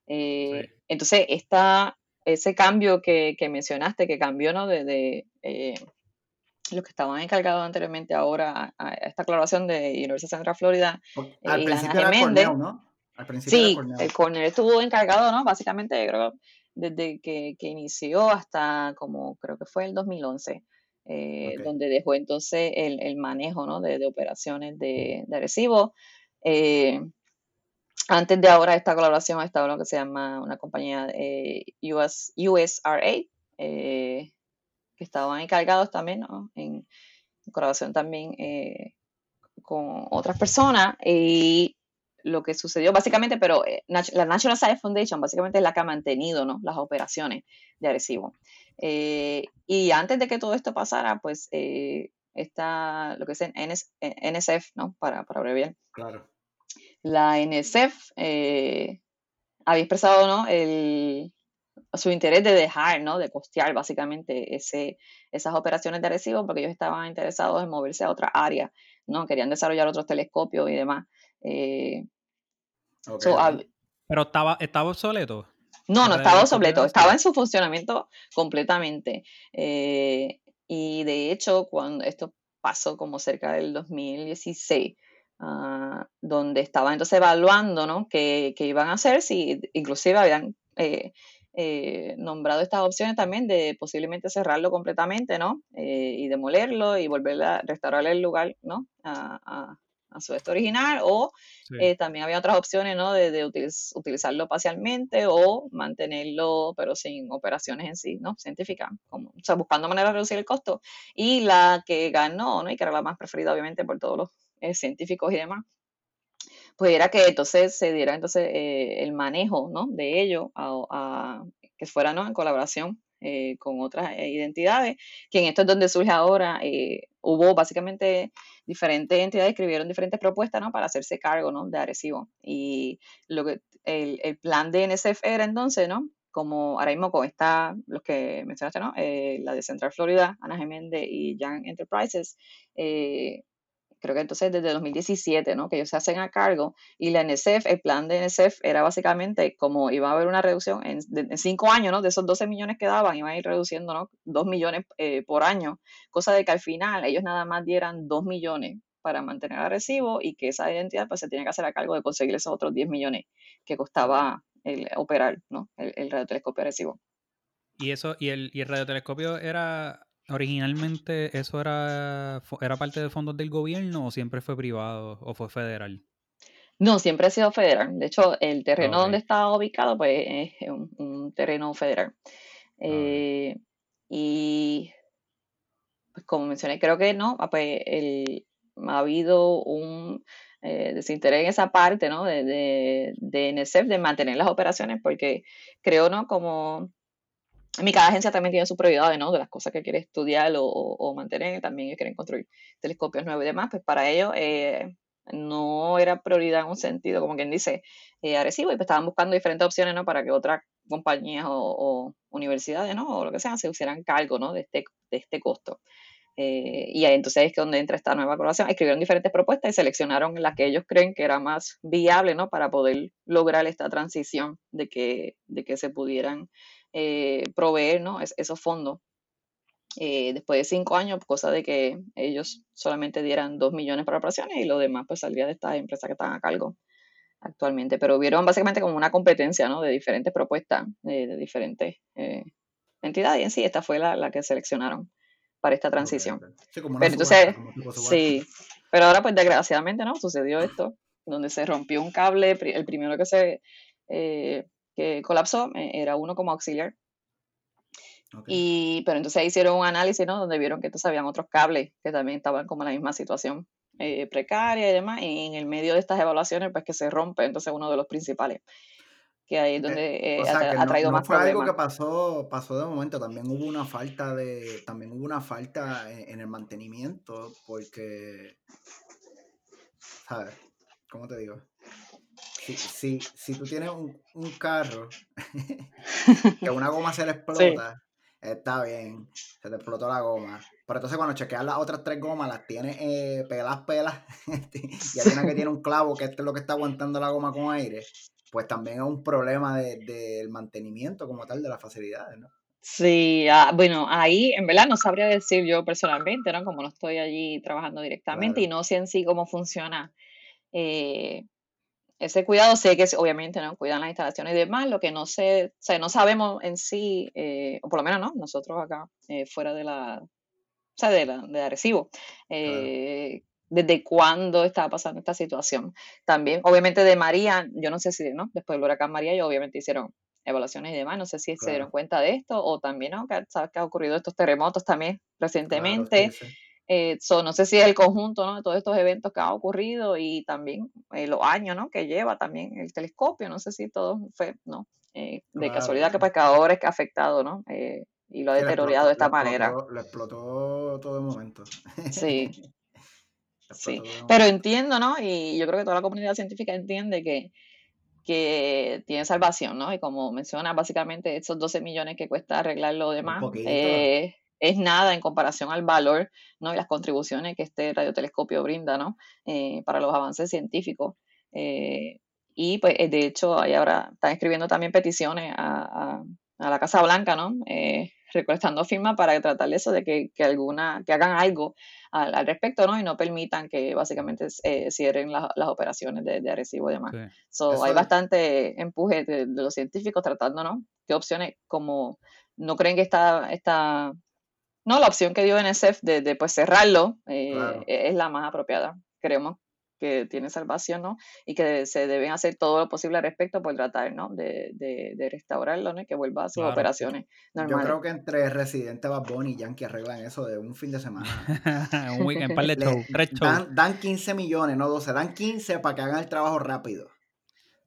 Entonces, esta, ese cambio que, mencionaste, que cambió, ¿no? De, eh, los que estaban encargados anteriormente ahora a, esta aclaración de Universidad Central Florida. Al eh, principio era Cornell, ¿no? Al principio sí, el Cornell estuvo encargado, ¿no? Básicamente, creo, desde que, inició hasta como creo que fue el 2011. Eh, donde dejó entonces el, manejo ¿no? de, operaciones de, de Eh, antes de ahora esta colaboración estaba lo que se llama una compañía eh, US, USRA, eh, que estaban encargados también en, colaboración también eh, con otras personas. Y lo que sucedió básicamente, pero eh, la National Science Foundation básicamente es la que ha mantenido ¿no? las operaciones de Arecibo. y antes de que todo esto pasara, pues está lo que es NSF, ¿no? Para, para abreviar. Claro la NSF eh, había expresado ¿no? el, su interés de dejar, ¿no? de costear básicamente ese, esas operaciones de recibo porque ellos estaban interesados en moverse a otra área, ¿no? querían desarrollar otros telescopios y demás. Eh, Pero estaba, estaba obsoleto. No, no estaba obsoleto, estaba en su funcionamiento completamente. Eh, y de hecho, cuando esto pasó como cerca del 2016, Ah, donde estaba entonces evaluando ¿no? qué, iban a hacer, si inclusive habían eh, eh, nombrado estas opciones también de posiblemente cerrarlo completamente ¿no? Eh, y demolerlo y volver a restaurar el lugar ¿no? a, su estado original o también había otras opciones ¿no? de, utilizarlo parcialmente o mantenerlo pero sin operaciones en sí ¿no? científicas, como, o sea, buscando maneras de reducir el costo y la que ganó ¿no? y que era la más preferida obviamente por todos los eh, científicos y demás, pues era que entonces se diera entonces eh, el manejo ¿no? de ello a, que fuera ¿no? en colaboración eh, con otras identidades, que en esto es donde surge ahora, hubo básicamente diferentes entidades escribieron diferentes propuestas ¿no? para hacerse cargo ¿no? de Arecibo. Y lo que el, el plan de NSF era entonces, ¿no? como ahora mismo con esta, los que mencionaste, ¿no? Eh, la de Central Florida, Ana Geméndez y Young Enterprises, eh, creo que entonces desde 2017, ¿no? Que ellos se hacen a cargo y la NSF, el plan de NSF era básicamente como iba a haber una reducción en, cinco años, ¿no? De esos 12 millones que daban, iban a ir reduciendo, ¿no? Dos millones eh, por año, cosa de que al final ellos nada más dieran dos millones para mantener el recibo y que esa identidad pues se tiene que hacer a cargo de conseguir esos otros 10 millones que costaba el operar, ¿no? El, el radiotelescopio recibo. Y eso, y el, y el radiotelescopio era originalmente eso era, era parte de fondos del gobierno o siempre fue privado o fue federal? No, siempre ha sido federal. De hecho, el terreno donde está ubicado, pues, es un, terreno federal. Eh, y, pues, como mencioné, creo que no, ah, pues, el, ha habido un eh, desinterés en esa parte, ¿no? De, de, de NSF, de mantener las operaciones, porque creo, ¿no? Como cada agencia también tiene su prioridad ¿no? De las cosas que quiere estudiar o, mantener, también ellos quieren construir telescopios nuevos y demás, pues para ellos eh, no era prioridad en un sentido, como quien dice, eh, agresivo, y pues estaban buscando diferentes opciones, ¿no? Para que otras compañías o, universidades, ¿no? O lo que sea, se hicieran cargo, ¿no? De este, de este costo. Eh, y entonces es que donde entra esta nueva colaboración. Escribieron diferentes propuestas y seleccionaron las que ellos creen que era más viable, ¿no? Para poder lograr esta transición de que, de que se pudieran eh, proveer ¿no? esos fondos. Eh, después de cinco años, cosa de que ellos solamente dieran dos millones para operaciones y lo demás pues saldría de estas empresas que están a cargo actualmente. Pero vieron básicamente como una competencia ¿no? de diferentes propuestas de, diferentes eh, entidades y en sí esta fue la, la, que seleccionaron para esta transición. Sí, como pero entonces, sí, pero ahora pues desgraciadamente no sucedió esto, donde se rompió un cable, el primero que se que colapsó, eh, era uno como auxiliar. Y, pero entonces hicieron un análisis, ¿no? Donde vieron que entonces habían otros cables que también estaban como en la misma situación eh, precaria y demás, y en el medio de estas evaluaciones, pues que se rompe entonces uno de los principales, que ahí es eh, donde ha, traído más fue algo que pasó, pasó de momento, también hubo una falta de, también hubo una falta en, el mantenimiento, porque, ¿sabes? ¿Cómo te digo? Si, si, tú tienes un, carro que una goma se le explota, está bien, se te explotó la goma. Pero entonces cuando chequeas las otras tres gomas, las tienes eh, pelas, pelas, y hay una que tiene un clavo que es lo que está aguantando la goma con aire, pues también es un problema del de, mantenimiento como tal de las facilidades, ¿no? Sí, ah, bueno, ahí en verdad no sabría decir yo personalmente, ¿no? Como no estoy allí trabajando directamente y no sé en sí cómo funciona eh, ese cuidado sé que obviamente no cuidan las instalaciones y demás, lo que no sé, o sea, no sabemos en sí, eh, o por lo menos no, nosotros acá, eh, fuera de la, o sea, de, la, de Arecibo, eh, desde cuándo estaba pasando esta situación. También, obviamente de María, yo no sé si, ¿no? Después del huracán María, ellos obviamente hicieron evaluaciones y demás, no sé si se dieron cuenta de esto, o también, ¿no? ¿Sabes que ha ocurrido estos terremotos también recientemente? Eh, no sé si es el conjunto ¿no? de todos estos eventos que han ocurrido y también eh, los años ¿no? que lleva también el telescopio, no sé si todo fue, ¿no? Eh, de casualidad que pescadores que ha afectado, ¿no? y lo ha deteriorado de esta manera. lo explotó todo el momento. Sí. sí. Pero entiendo, ¿no? Y yo creo que toda la comunidad científica entiende que, que tiene salvación, ¿no? Y como menciona, básicamente esos 12 millones que cuesta arreglar lo demás, es nada en comparación al valor ¿no? y las contribuciones que este radiotelescopio brinda ¿no? Eh, para los avances científicos. Eh, y pues eh, de hecho ahí ahora están escribiendo también peticiones a, la Casa Blanca, ¿no? recolectando firmas para tratar de eso, de que, alguna, que hagan algo al, respecto, ¿no? Y no permitan que básicamente cierren las operaciones de, de Arecibo y demás. hay bastante empuje de, los científicos tratando, ¿no? ¿Qué opciones como no creen que esta, esta no, la opción que dio NSF de, de pues cerrarlo eh, e, es la más apropiada. Creemos que tiene salvación, ¿no? Y que se deben hacer todo lo posible al respecto por tratar, ¿no? De, de, restaurarlo, ¿no? Y que vuelva a sus operaciones normales. Yo creo que entre Residente, Bad Bunny y Yankee arreglan eso de un fin de semana. un weekend, par de tres Dan, dan 15 millones, no 12, dan 15 para que hagan el trabajo rápido.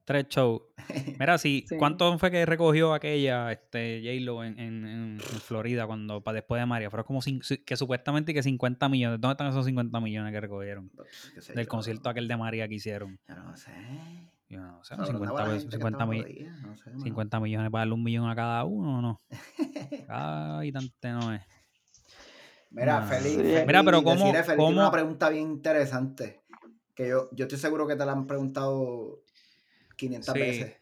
Tres shows. Mira, sí, ¿cuánto fue que recogió aquella este, J-Lo en, en, Florida cuando para después de María? Fueron como que supuestamente que 50 millones. ¿Dónde están esos 50 millones que recogieron? Pues, del concierto aquel de María que hicieron. Yo no sé. Yo no sé, Sabrá 50, la pesos, gente que 50, estaba mi- jodida, no sé, mano. 50 millones para darle un millón a cada uno o no. Cada habitante no es. Mira, No. Feli, Sí. Feli, Mira, pero ¿cómo- decirle, Feli, tiene cómo- una pregunta bien interesante. Que yo, yo estoy seguro que te la han preguntado 500 Sí. veces.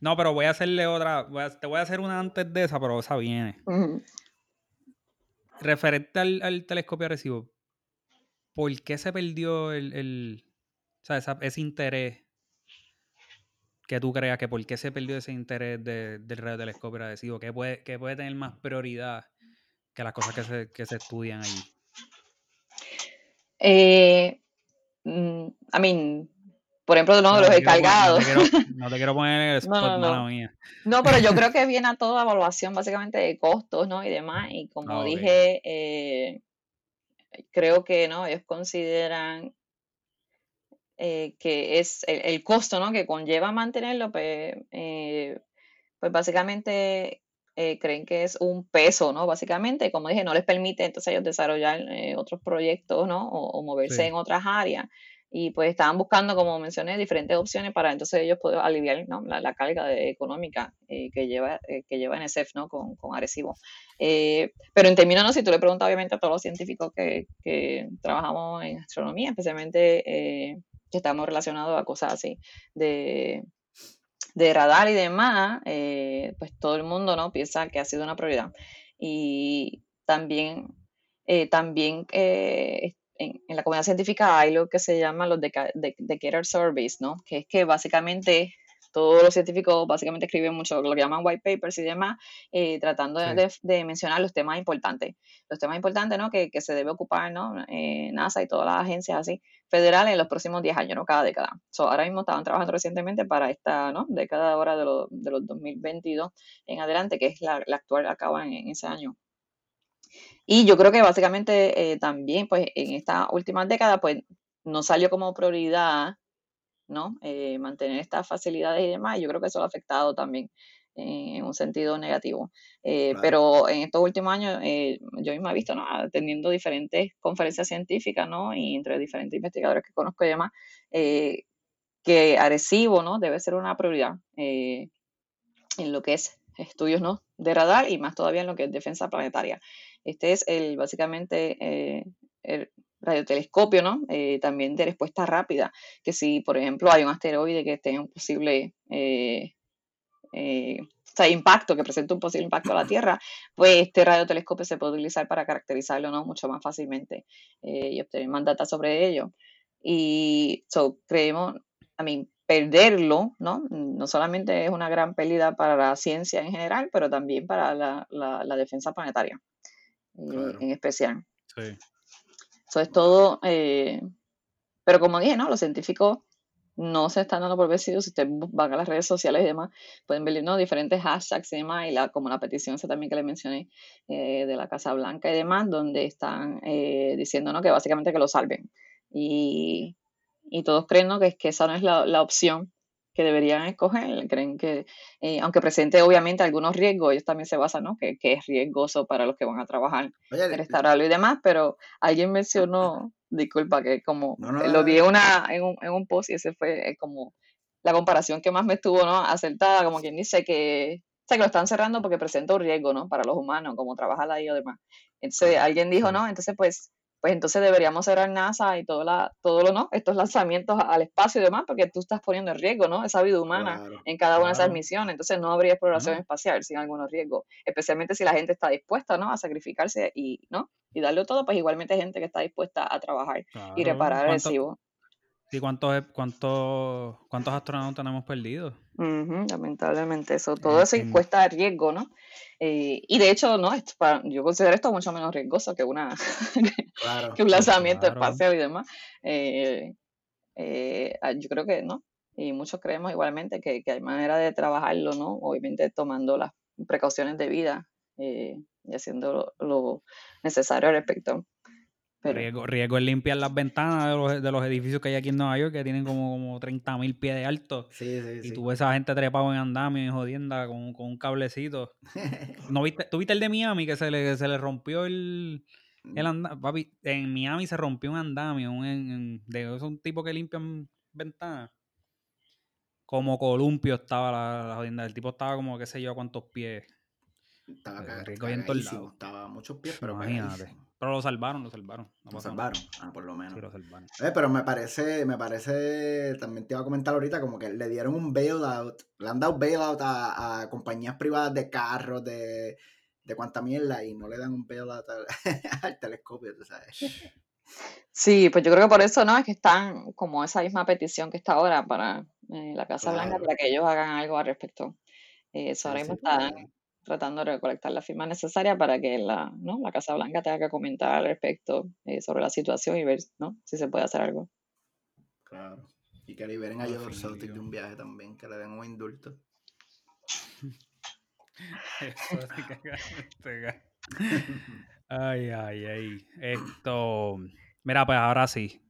No, pero voy a hacerle otra. voy a- te voy a hacer una antes de esa, pero esa viene. Referente al, al telescopio Arecibo, ¿por qué se perdió el, el- o sea, esa- ese interés que tú creas que por qué se perdió ese interés de- del radiotelescopio Arecibo? ¿Qué puede, qué puede tener más prioridad que las cosas que se, que se estudian allí? Eh, mm, I mean, por ejemplo, no, No, los encargados. No, te quiero, no te quiero poner en el spot, No, no, mía. No, pero yo creo que viene a toda evaluación básicamente de costos, ¿no? Y demás. Y como dije, eh, creo que, ¿no? Ellos consideran eh, que es el, el costo, ¿no? Que conlleva mantenerlo, pues, eh, pues básicamente eh, creen que es un peso, ¿no? Básicamente, como dije, no les permite entonces ellos desarrollar eh, otros proyectos, ¿no? O, o moverse Sí. en otras áreas. Y pues estaban buscando, como mencioné, diferentes opciones para entonces ellos poder aliviar la, carga económica eh, que lleva eh, que lleva NSF ¿no? con, con Arecibo. Eh, pero en términos, ¿no? si tú le preguntas obviamente a todos los científicos que, que trabajamos en astronomía, especialmente eh, que estamos relacionados a cosas así de, de radar y demás, pues todo el mundo ¿no? piensa que ha sido una prioridad. Y también, también en, en la comunidad científica hay lo que se llama los deca- de- Decatur Surveys, ¿no? que es que básicamente todos los científicos básicamente escriben mucho lo que llaman white papers y demás, eh, tratando de, Sí. de- de mencionar los temas importantes. Los temas importantes ¿no? que, que se debe ocupar ¿no? Eh, NASA y todas las agencias así federales en los próximos 10 años, no cada década. So, ahora mismo estaban trabajando recientemente para esta ¿no? década ahora de, los- de los 2022 en adelante, que es la, la actual, acaba en, en ese año. Y yo creo que básicamente eh, también, pues en esta última década, pues no salió como prioridad, ¿no? Eh, mantener estas facilidades y demás. y Yo creo que eso lo ha afectado también eh, en un sentido negativo. Eh, Claro. Pero en estos últimos años, yo misma he visto, ¿no? Atendiendo diferentes conferencias científicas, ¿no? Y entre diferentes investigadores que conozco y demás, que Arecibo, ¿no? Debe ser una prioridad en lo que es estudios, ¿no? De radar y más todavía en lo que es defensa planetaria. Este es el, básicamente, eh, el radiotelescopio, ¿no? Eh, también de respuesta rápida, que si, por ejemplo, hay un asteroide que tenga un posible eh, o sea, impacto, que presenta un posible impacto a la Tierra, pues este radiotelescopio se puede utilizar para caracterizarlo, ¿no? Mucho más fácilmente y obtener más data sobre ello. Y so, creemos, a mí, perderlo, ¿no? No solamente es una gran pérdida para la ciencia en general, pero también para la, defensa planetaria Claro. en especial. Sí. Eso es todo. eh, pero como dije, ¿no? Los científicos no se están dando por vencidos. Si ustedes van a las redes sociales y demás, pueden ver ¿no? diferentes hashtags y demás, y la, como la petición esa también que les mencioné eh, de la Casa Blanca y demás, donde están eh, diciendo ¿no? que básicamente que lo salven. Y, y todos creen ¿no? que, que esa no es la, la opción que deberían escoger. Creen que, eh, aunque presente obviamente algunos riesgos, ellos también se basan, ¿no? Que, que es riesgoso para los que van a trabajar Oye, en restaurarlo y demás, pero alguien mencionó, disculpa, que como No, no, lo vi en, una, en, un, en un post y ese fue eh, como la comparación que más me estuvo ¿no? acertada, como quien dice que, o sea, que lo están cerrando porque presenta un riesgo ¿no? para los humanos, como trabajar ahí o demás. Entonces alguien dijo, no, entonces pues, pues entonces deberíamos cerrar NASA y todo, la, todo lo, ¿no? estos lanzamientos al espacio y demás, porque tú estás poniendo en riesgo ¿no? esa vida humana claro. en cada una de esas misiones. Entonces no habría exploración espacial sin algunos riesgos, especialmente si la gente está dispuesta ¿no? a sacrificarse y, ¿no? y darlo todo, pues igualmente hay gente que está dispuesta a trabajar y reparar el ¿Cuánto- recibo. ¿Y cuántos, cuántos, cuántos astronautas hemos perdido? Ujú, lamentablemente, eso, todo En- eso cuesta riesgo, ¿no? Eh, y de hecho, no, esto para- yo considero esto mucho menos riesgoso que una Claro. que un lanzamiento claro. espacial y demás. Eh, eh, ah, yo creo que no, y muchos creemos igualmente que, que hay manera de trabajarlo, ¿no? Obviamente tomando las precauciones debidas eh, y haciendo lo, lo necesario al respecto. Pero, Riesgo, riesgo es limpiar las ventanas de los, de los edificios que hay aquí en Nueva York, que tienen como, como 30 mil pies de alto. Sí, sí, Y sí. tú ves a esa gente trepado en andamio y jodienda con, con un cablecito. ¿No viste, ¿Tú viste el de Miami que se le, que se le rompió el, el andamio? Papi, en Miami se rompió un andamio un, en- en- de esos tipos que limpian ventanas. como columpio estaba la, la jodienda. El tipo estaba como, qué sé yo, cuántos pies. Estaba caga- rico en todos lados. Estaba a muchos pies, pero Imagínate. cagadísimo. Pero lo salvaron, lo salvaron. No Lo nada. salvaron. Ah, por lo menos. Sí, lo salvaron. Eh, pero me parece, me parece, también te iba a comentar ahorita, como que le dieron un bailout, le han dado bailout a, a compañías privadas de carros, de, de cuanta mierda, y no le dan un bailout al, al telescopio, tú sabes. Sí, pues yo creo que por eso, ¿no? Es que están como esa misma petición que está ahora para eh, la Casa Blanca, para que ellos hagan algo al respecto. Eh, eso ahora mismo están tratando de recolectar las firmas necesarias para que la, ¿no? la Casa Blanca tenga que comentar al respecto eh, sobre la situación y ver, ¿no? Si se puede hacer algo. Claro. Y que liberen a George Celtic de un viaje también, que le den un indulto. Eso este Ay, ay, ay. Esto. Mira, pues ahora sí.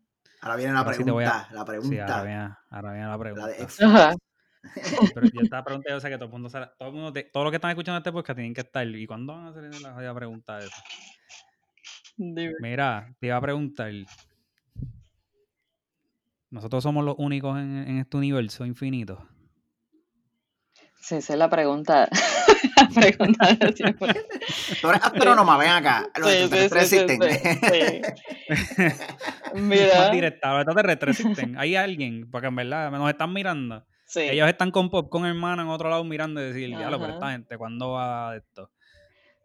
Ahora viene la Ahora sí pregunta, la Sí, pregunta, ahora viene, ahora viene la la pregunta. de. Ajá. Pero yo esta pregunta yo sé que todo el mundo todo el mundo te- todos los que están escuchando este podcast tienen que estar. ¿Y cuándo van a hacer la jodida pregunta esa? Dime. Mira, te iba a preguntar. Nosotros somos los únicos en, en este universo infinito. Sí, esa es la pregunta. la pregunta del tiempo. Tú eres astrónoma, ven acá. Los Sí, sí, extraterrestres sí, sí, existen. sí. Mira, directa, los extraterrestres existen. Hay alguien, porque en verdad nos están mirando. Sí. Ellos están con popcorn hermano en otro lado mirando y decir, ya lo, pero esta gente, ¿cuándo va esto?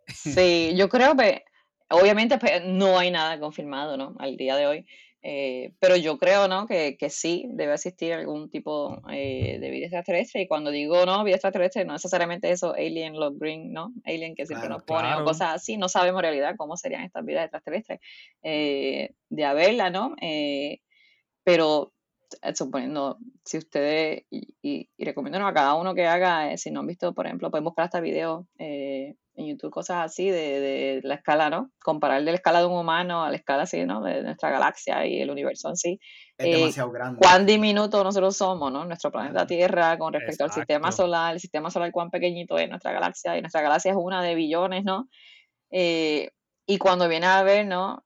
Sí, yo creo que obviamente pues, no hay nada confirmado, ¿no? Al día de hoy. Eh, pero yo creo, ¿no? Que, que sí debe existir algún tipo eh, de vida extraterrestre. Y cuando digo, no, vida extraterrestre, no necesariamente eso, alien, los green, ¿no? Alien que siempre Claro, nos ponen claro. o cosas así. No sabemos en realidad cómo serían estas vidas extraterrestres eh, de haberla, ¿no? Eh, pero suponiendo, si ustedes, y, y, y recomiendo a cada uno que haga, eh, si no han visto, por ejemplo, pueden buscar hasta videos eh, en YouTube, cosas así de, de la escala, ¿no? Comparar de la escala de un humano a la escala así, ¿no? De nuestra galaxia y el universo en sí. Es Eh, demasiado grande. Cuán diminuto nosotros somos, ¿no? Nuestro planeta. Tierra con respecto al sistema Exacto. solar, el sistema solar cuán pequeñito es nuestra galaxia, y nuestra galaxia es una de billones, ¿no? Eh, y cuando viene a ver, ¿no?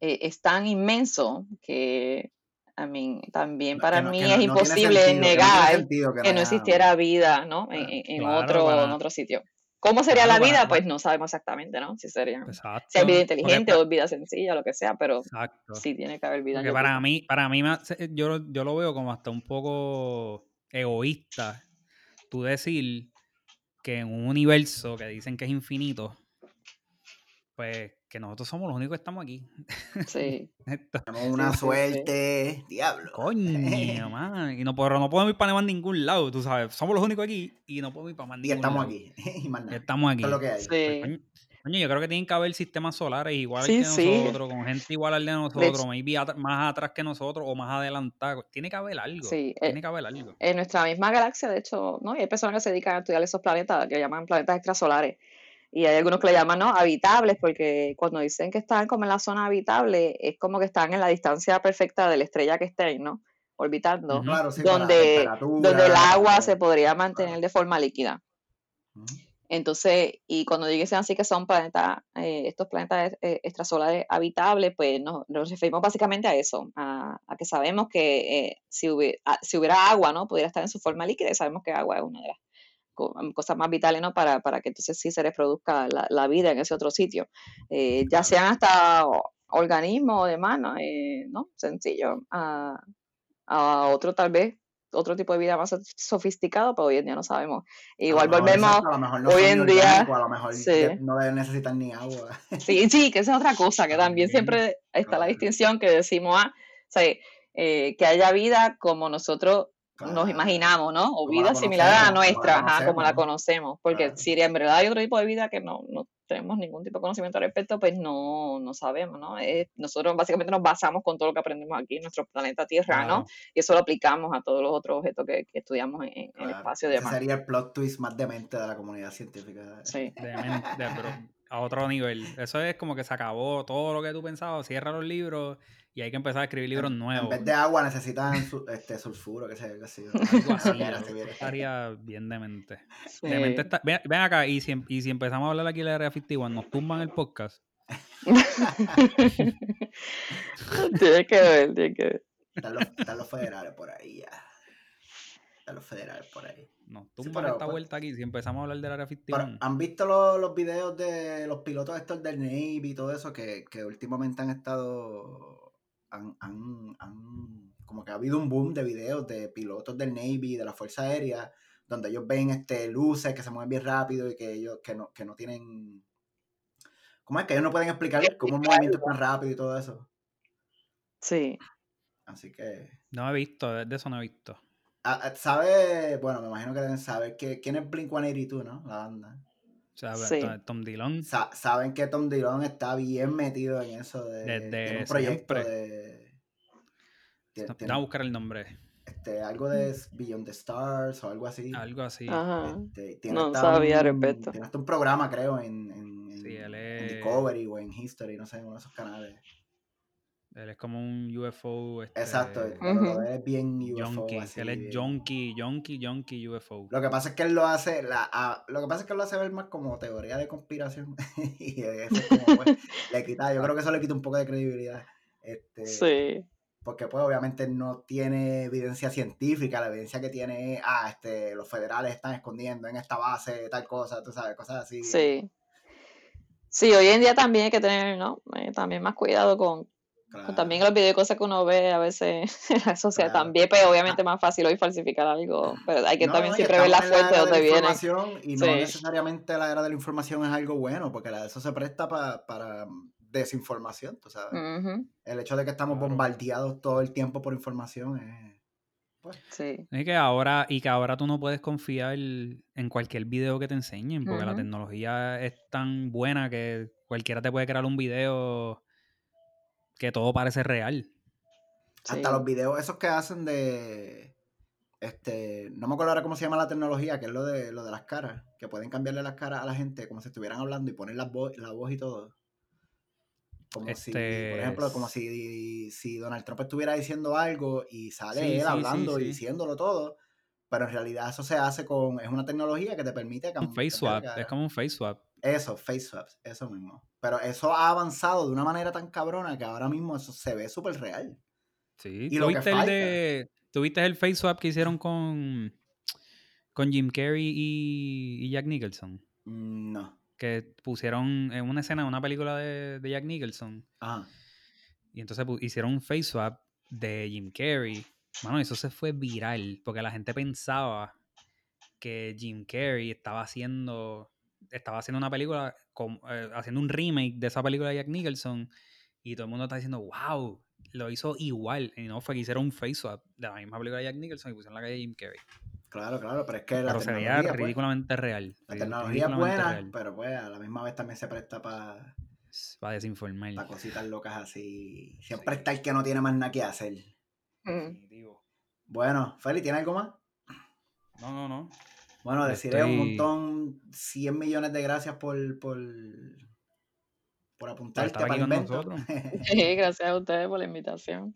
Eh, eh, es tan inmenso que, I mean, también No, para que no- mí que es no- imposible sentido, que no tiene negar sentido que que no existiera vida, ¿no? En, Claro. en- en Claro, otro, para- en otro sitio. ¿Cómo sería Claro, la para- vida? Pues no sabemos exactamente, ¿no? Si sería, Exacto. si hay vida inteligente o vida sencilla, lo que sea, pero Exacto. sí tiene que haber vida. Porque para creo. mí, para mí me hace- yo, yo lo veo como hasta un poco egoísta tú decir que en un universo que dicen que es infinito, pues que nosotros somos los únicos que estamos aquí. Sí, Tenemos una Sí, sí, sí. suerte, diablo. Coño, man. Y no, pero no podemos ir para más ningún lado, tú sabes. Somos los únicos aquí y no podemos ir para más Y ningún estamos lado. aquí. y más Y nada. estamos aquí. Esto es lo que hay. Pues, sí. coño, coño, yo creo que tienen que haber sistemas solares igual Sí, que sí. nosotros, con gente igual al de nosotros, maybe at- más atrás que nosotros o más adelantado. Tiene que haber algo. sí. eh, Tiene que haber algo. en nuestra misma galaxia, de hecho, ¿no? Y hay personas que se dedican a estudiar esos planetas, que llaman planetas extrasolares. Y hay algunos que le llaman, ¿no? Habitables, porque cuando dicen que están como en la zona habitable, es como que están en la distancia perfecta de la estrella que estén, ¿no? Orbitando. Claro, sí, donde, donde el agua se podría mantener de forma líquida. Entonces, y cuando dicen así que son planetas, eh, estos planetas eh, extrasolares habitables, pues nos, nos referimos básicamente a eso, a, a que sabemos que eh, si, hubi- a- si hubiera agua, ¿no? Pudiera estar en su forma líquida y sabemos que agua es una de las cosas más vitales, ¿no? Para, para que entonces sí se reproduzca la, la vida en ese otro sitio. Eh, ya sean hasta organismos o demás, ¿no? Eh, ¿no? Sencillo, a, a otro tal vez, otro tipo de vida más sof- sofisticado, pero hoy en día no sabemos. Igual volvemos, exacto, a lo mejor no hoy en día, a lo mejor sí. no deben necesitar ni agua. Sí, sí, que esa es otra cosa, que también siempre está la distinción que decimos, ah, o sea, eh, que haya vida como nosotros nos claro. Como imaginamos, ¿no? O la vida similar a la conocemos, como la nuestra, ajá, como la conocemos. porque Claro. si en verdad hay otro tipo de vida que no, no tenemos ningún tipo de conocimiento al respecto, pues no, no sabemos, ¿no? Es- nosotros básicamente nos basamos con todo lo que aprendemos aquí en nuestro planeta Tierra, ¿no? Y eso lo aplicamos a todos los otros objetos que, que estudiamos en, en el espacio y Ese sería el plot twist más demente de la comunidad científica. Sí. Demente, pero a otro nivel. Eso es como que se acabó todo lo que tú pensabas, cierra los libros y hay que empezar a escribir libros En, en nuevos. vez de agua necesitan su- este, sulfuro, que sé, que sé yo. Mira. estaría bien demente. Sí. Demente está- ven, ven acá, y si, em- y si empezamos a hablar aquí de la Area 51, nos tumban el podcast. tiene que ver, tiene que ver. Están los, están los federales por ahí ya. de los federales por ahí. No, Sí, tumba pero, esta pues, vuelta aquí. Si empezamos a hablar del Área 51. ¿Han visto los, los videos de los pilotos estos del Navy y todo eso que, que últimamente han estado, han, han- han- como que ha habido un boom de videos de pilotos del Navy, de la Fuerza Aérea, donde ellos ven este luces que se mueven bien rápido y que ellos que no, que no tienen, ¿cómo es? Que ellos no pueden explicar cómo el movimiento es tan rápido y todo eso. Sí. Así que, No he visto, de de eso no he visto. ah, ah, ¿sabe? Bueno, me imagino que deben saber que, quién es Blink-182, ¿no? La banda. O sea, Sí. Tom- Dillon. Sa- saben que Tom Dillon está bien metido en eso de, Desde tiene un proyecto de a buscar el nombre. este, algo de Beyond the Stars o algo así. Algo así. Ajá. Este, tiene No hasta sabía un-. Tiene hasta un programa, creo, en, en, en- Sí, él en es- Discovery o en History, no sé, en uno de esos canales. Él es como un UFO. Este, Exacto, de él es bien UFO. Junkie. así, él es junkie, junkie, junkie UFO. Lo que pasa es que él lo hace, la, a- lo que pasa es que él lo hace ver más como teoría de conspiración. y eso es como, pues, le quita, yo creo que eso le quita un poco de credibilidad. Este, Sí. porque pues obviamente no tiene evidencia científica, la evidencia que tiene es, ah, este, los federales están escondiendo en esta base tal cosa, tú sabes, cosas así. Sí. Sí, hoy en día también hay que tener, ¿no? Eh, también más cuidado con Claro. también los videos y cosas que uno ve a veces en la sociedad Claro. también, pues obviamente es más fácil hoy falsificar algo, pero hay que No, también no, y siempre ver la fuente de era de donde la viene. Y no Sí. necesariamente la era de la información es algo bueno, porque la, eso se presta pa- para desinformación, tú sabes. El hecho de que estamos Claro. bombardeados todo el tiempo por información es... Sí. Es que ahora, y que ahora tú no puedes confiar en cualquier video que te enseñen, porque la tecnología es tan buena que cualquiera te puede crear un video que todo parece real. Hasta los videos esos que hacen de... Este, no me acuerdo ahora cómo se llama la tecnología, que es lo de, lo de las caras, que pueden cambiarle las caras a la gente como si estuvieran hablando y poner la voz, la voz y todo. Como si, por Este, ejemplo, como si, si Donald Trump estuviera diciendo algo y sale Sí, él sí, sí, hablando y diciéndolo todo, pero en realidad eso se hace con, es una tecnología que te permite Un cam- face swap, cambiar es como un face swap. Eso, face swaps, eso mismo. Pero eso ha avanzado de una manera tan cabrona que ahora mismo eso se ve súper real. Sí, Y lo que ¿tuviste el de. ¿Tuviste el face swap que hicieron con. con Jim Carrey y, y Jack Nicholson? Mm, No. Que pusieron en una escena de una película de, de Jack Nicholson. Ajá. Y entonces hicieron un face swap de Jim Carrey. Mano, eso se fue viral. Porque la gente pensaba que Jim Carrey estaba haciendo. Estaba haciendo una película. con- eh, haciendo un remake de esa película de Jack Nicholson. Y todo el mundo está diciendo, wow, lo hizo igual. Y no fue que hicieron un face swap de la misma película de Jack Nicholson y pusieron la calle de Jim Carrey. Claro, claro, pero es que la Pero se veía tecnología, pues, ridículamente real. la tecnología es buena, real. pero pues a la misma vez también se presta para Para desinformar. cositas locas así. Siempre Sí. está el que no tiene más nada que hacer. Mm. Definitivo. Bueno, Feli, ¿tiene algo más? No, no, no. Bueno, deciré un montón, 100 millones de gracias por, por, por apuntarte para invento. Sí, gracias a ustedes por la invitación.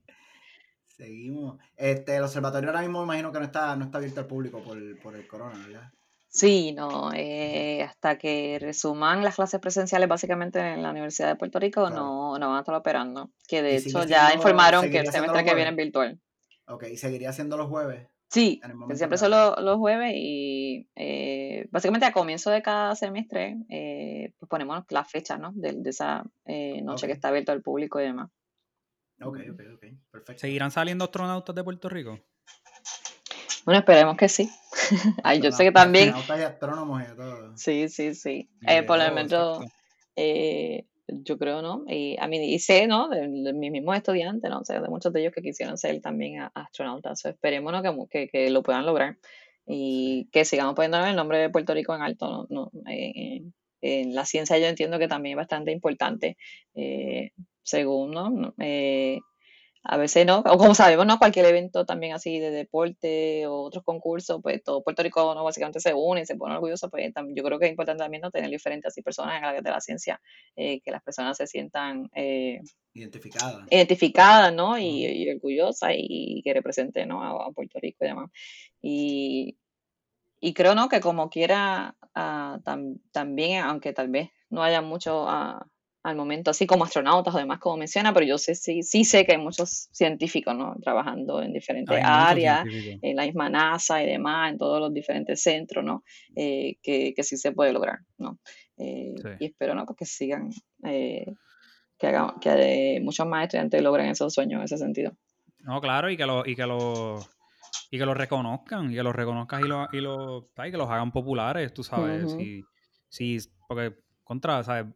Seguimos. Este, el observatorio ahora mismo me imagino que no está, no está abierto al público por, por el corona, ¿verdad? Sí, no, eh, hasta que resuman las clases presenciales básicamente en la Universidad de Puerto Rico, Claro. no, no van a estar operando. Que de hecho ya informaron que el semestre que viene es virtual. Ok, y seguiría siendo los jueves. Sí, que siempre son los, los jueves y eh, básicamente a comienzo de cada semestre eh, pues ponemos las fechas, ¿no? De, de esa eh, noche que está abierto al público y demás. Ok, ok, ok. Perfecto. ¿Seguirán saliendo astronautas de Puerto Rico? Bueno, esperemos que sí. Ay, yo sé que también, Astronautas y astrónomos y todo. sí, sí, sí. Eh, por lo menos, eh, yo creo, ¿no? Y a mí, y sé, ¿no? De, de mis mismos estudiantes, ¿no? O sea, de muchos de ellos que quisieron ser también astronautas. So, esperemos, ¿no? Que, que, que lo puedan lograr y que sigamos poniendo el nombre de Puerto Rico en alto, ¿no? No, eh, en la ciencia yo entiendo que también es bastante importante, eh, según. No, eh, a veces no, o como sabemos, ¿no? Cualquier evento también así de deporte o otros concursos, pues todo Puerto Rico no básicamente se une y se pone orgulloso, pues tam- yo creo que es importante también no tener diferentes así personas en la de la ciencia, eh, que las personas se sientan eh, Identificada. identificadas, ¿no? Y, y orgullosas y, que representen, ¿no? A, a Puerto Rico y demás. Y, y creo, ¿no? Que como quiera, ah, tam- también, aunque tal vez no haya mucho, ah, al momento, así como astronautas o demás, como menciona, pero yo sé, sí, sí sé que hay muchos científicos, ¿no? Trabajando en diferentes áreas, en la misma NASA y demás, en todos los diferentes centros, ¿no? Eh, que, que, sí se puede lograr, ¿no? Eh, y espero, ¿no? Pues que sigan, eh, que, hagan, que muchos más estudiantes logren esos sueños en ese sentido. No, claro, y que lo, y que lo, y que lo reconozcan, y que los reconozcas y, lo, y, lo, que los hagan populares, tú sabes. sí, porque contra, ¿sabes?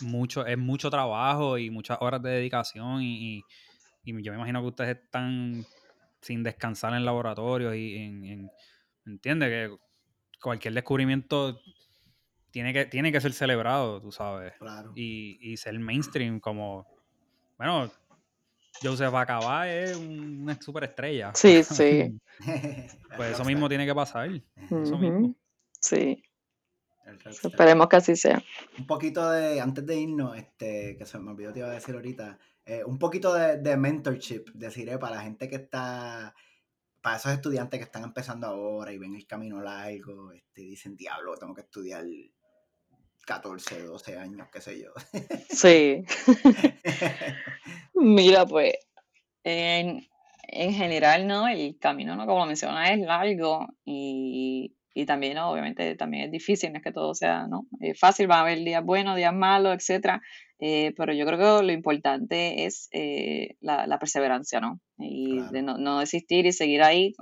Mucho, es mucho trabajo y muchas horas de dedicación y, yo me imagino que ustedes están sin descansar en laboratorio y en, en entiende que cualquier descubrimiento tiene que, tiene que ser celebrado, tú sabes. Y, y ser mainstream como, bueno, Joseph Acaba es una superestrella. Sí, sí. pues eso mismo tiene que pasar. Eso mismo. Sí. Esperemos que así sea. Un poquito de, antes de irnos, este, que se me olvidó te iba a decir ahorita, eh, un poquito de, de mentorship, deciré, para la gente que está, para esos estudiantes que están empezando ahora y ven el camino largo, este, dicen, diablo, tengo que estudiar 14, 12 años, qué sé yo. Sí. Mira, pues, en, en general, ¿no? El camino, ¿no? Como menciona, es largo y y también, obviamente, también es difícil, no es que todo sea ¿no? Eh, fácil, va a haber días buenos, días malos, etcétera, eh, pero yo creo que lo importante es eh, la, perseverancia, ¿no? Y de no, no, desistir y seguir ahí.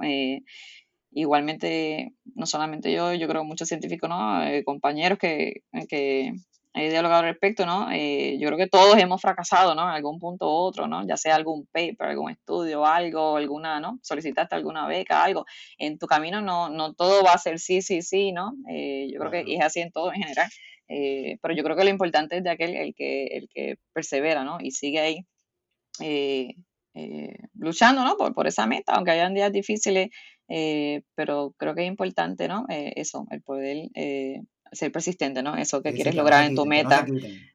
igualmente, no solamente yo, yo creo muchos científicos, ¿no? compañeros que, que he dialogado al respecto, ¿no? Eh, yo creo que todos hemos fracasado, ¿no? En algún punto u otro, ¿no? Ya sea algún paper, algún estudio, algo, alguna, ¿no? Solicitaste alguna beca, algo. En tu camino no, no todo va a ser sí, sí, sí, ¿no? Eh, yo creo que es así en todo en general. Eh, pero yo creo que lo importante es de aquel el que, el que persevera, ¿no? Y sigue ahí luchando, ¿no? Por, por esa meta, aunque hayan días difíciles, pero creo que es importante, ¿no? eso, el poder ser persistente, ¿no? Eso que quieres lograr en tu meta.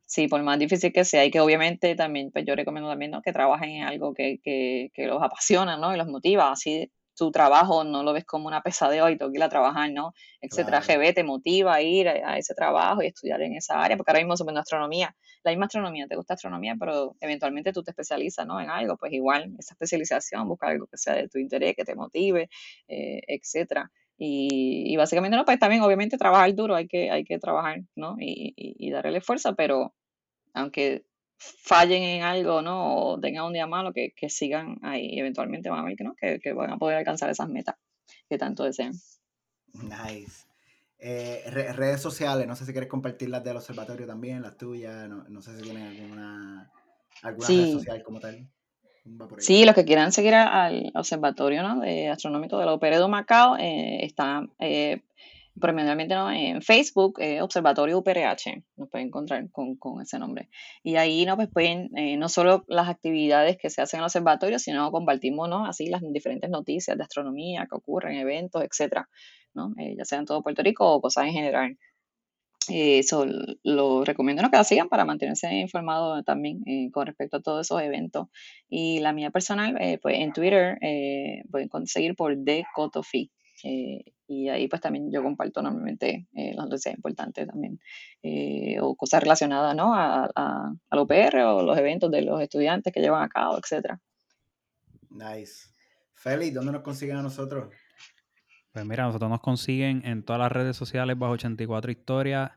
sí, por más difícil que sea. Y que obviamente también, pues yo recomiendo también, ¿no? Que trabajen en algo que, que, que los apasiona, ¿no? Y los motiva. Así tu trabajo no lo ves como una pesadilla y tengo que ir a trabajar, ¿no? Etcétera. GB te motiva a ir a, ese trabajo y estudiar en esa área, porque ahora mismo en astronomía, la misma astronomía, te gusta astronomía, pero eventualmente tú te especializas, ¿no? En algo, pues igual, esa especialización, busca algo que sea de tu interés, que te motive, eh, etcétera. Y, básicamente, no, pues también obviamente trabajar duro, hay que, hay que trabajar, ¿no? Y, y, darle el esfuerzo, pero aunque fallen en algo, ¿no? O tengan un día malo, que, que sigan ahí, eventualmente van a ver que, ¿no? Que, que, van a poder alcanzar esas metas que tanto desean. Nice. Eh, redes sociales, no sé si quieres compartir las del observatorio también, las tuyas, no, no sé si tienen alguna, alguna red social como tal. Sí, los que quieran seguir al Observatorio Astronómico de la UPR de Macao eh, está eh, en Facebook, eh, Observatorio UPRH, nos pueden encontrar con, ese nombre. Y ahí ¿no? Pues pueden, eh, no solo las actividades que se hacen en el observatorio, sino compartimos ¿no? así las diferentes noticias de astronomía que ocurren, eventos, etcétera, ¿no? ya sea en todo Puerto Rico o cosas en general. Eso lo recomiendo ¿no? que la sigan para mantenerse informado también eh, con respecto a todos esos eventos. Y la mía personal, eh, pues en Twitter eh, pueden conseguir por DCotofi. Eh, y ahí pues también yo comparto normalmente las noticias importantes también o cosas relacionadas ¿no? a, a, al OPR o los eventos de los estudiantes que llevan a cabo, etcétera. Nice. Feli, ¿dónde nos consiguen a nosotros? Pues mira, nosotros nos consiguen en todas las redes sociales bajo 84 Historias,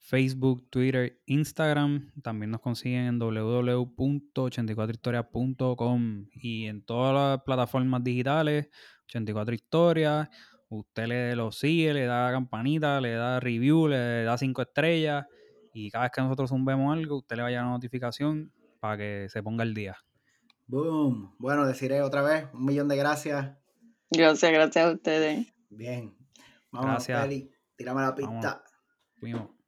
Facebook, Twitter, Instagram. También nos consiguen en www.84historias.com y en todas las plataformas digitales, 84 Historias. Usted le lo sigue, le da campanita, le da review, le da cinco estrellas y cada vez que nosotros zumbemos algo, usted le vaya a la notificación para que se ponga el día. Boom. Bueno, deciré otra vez, un millón de gracias. Gracias, gracias a ustedes. Bien. Vamos, Gracias. Peli. Tírame la pista. Fuimos.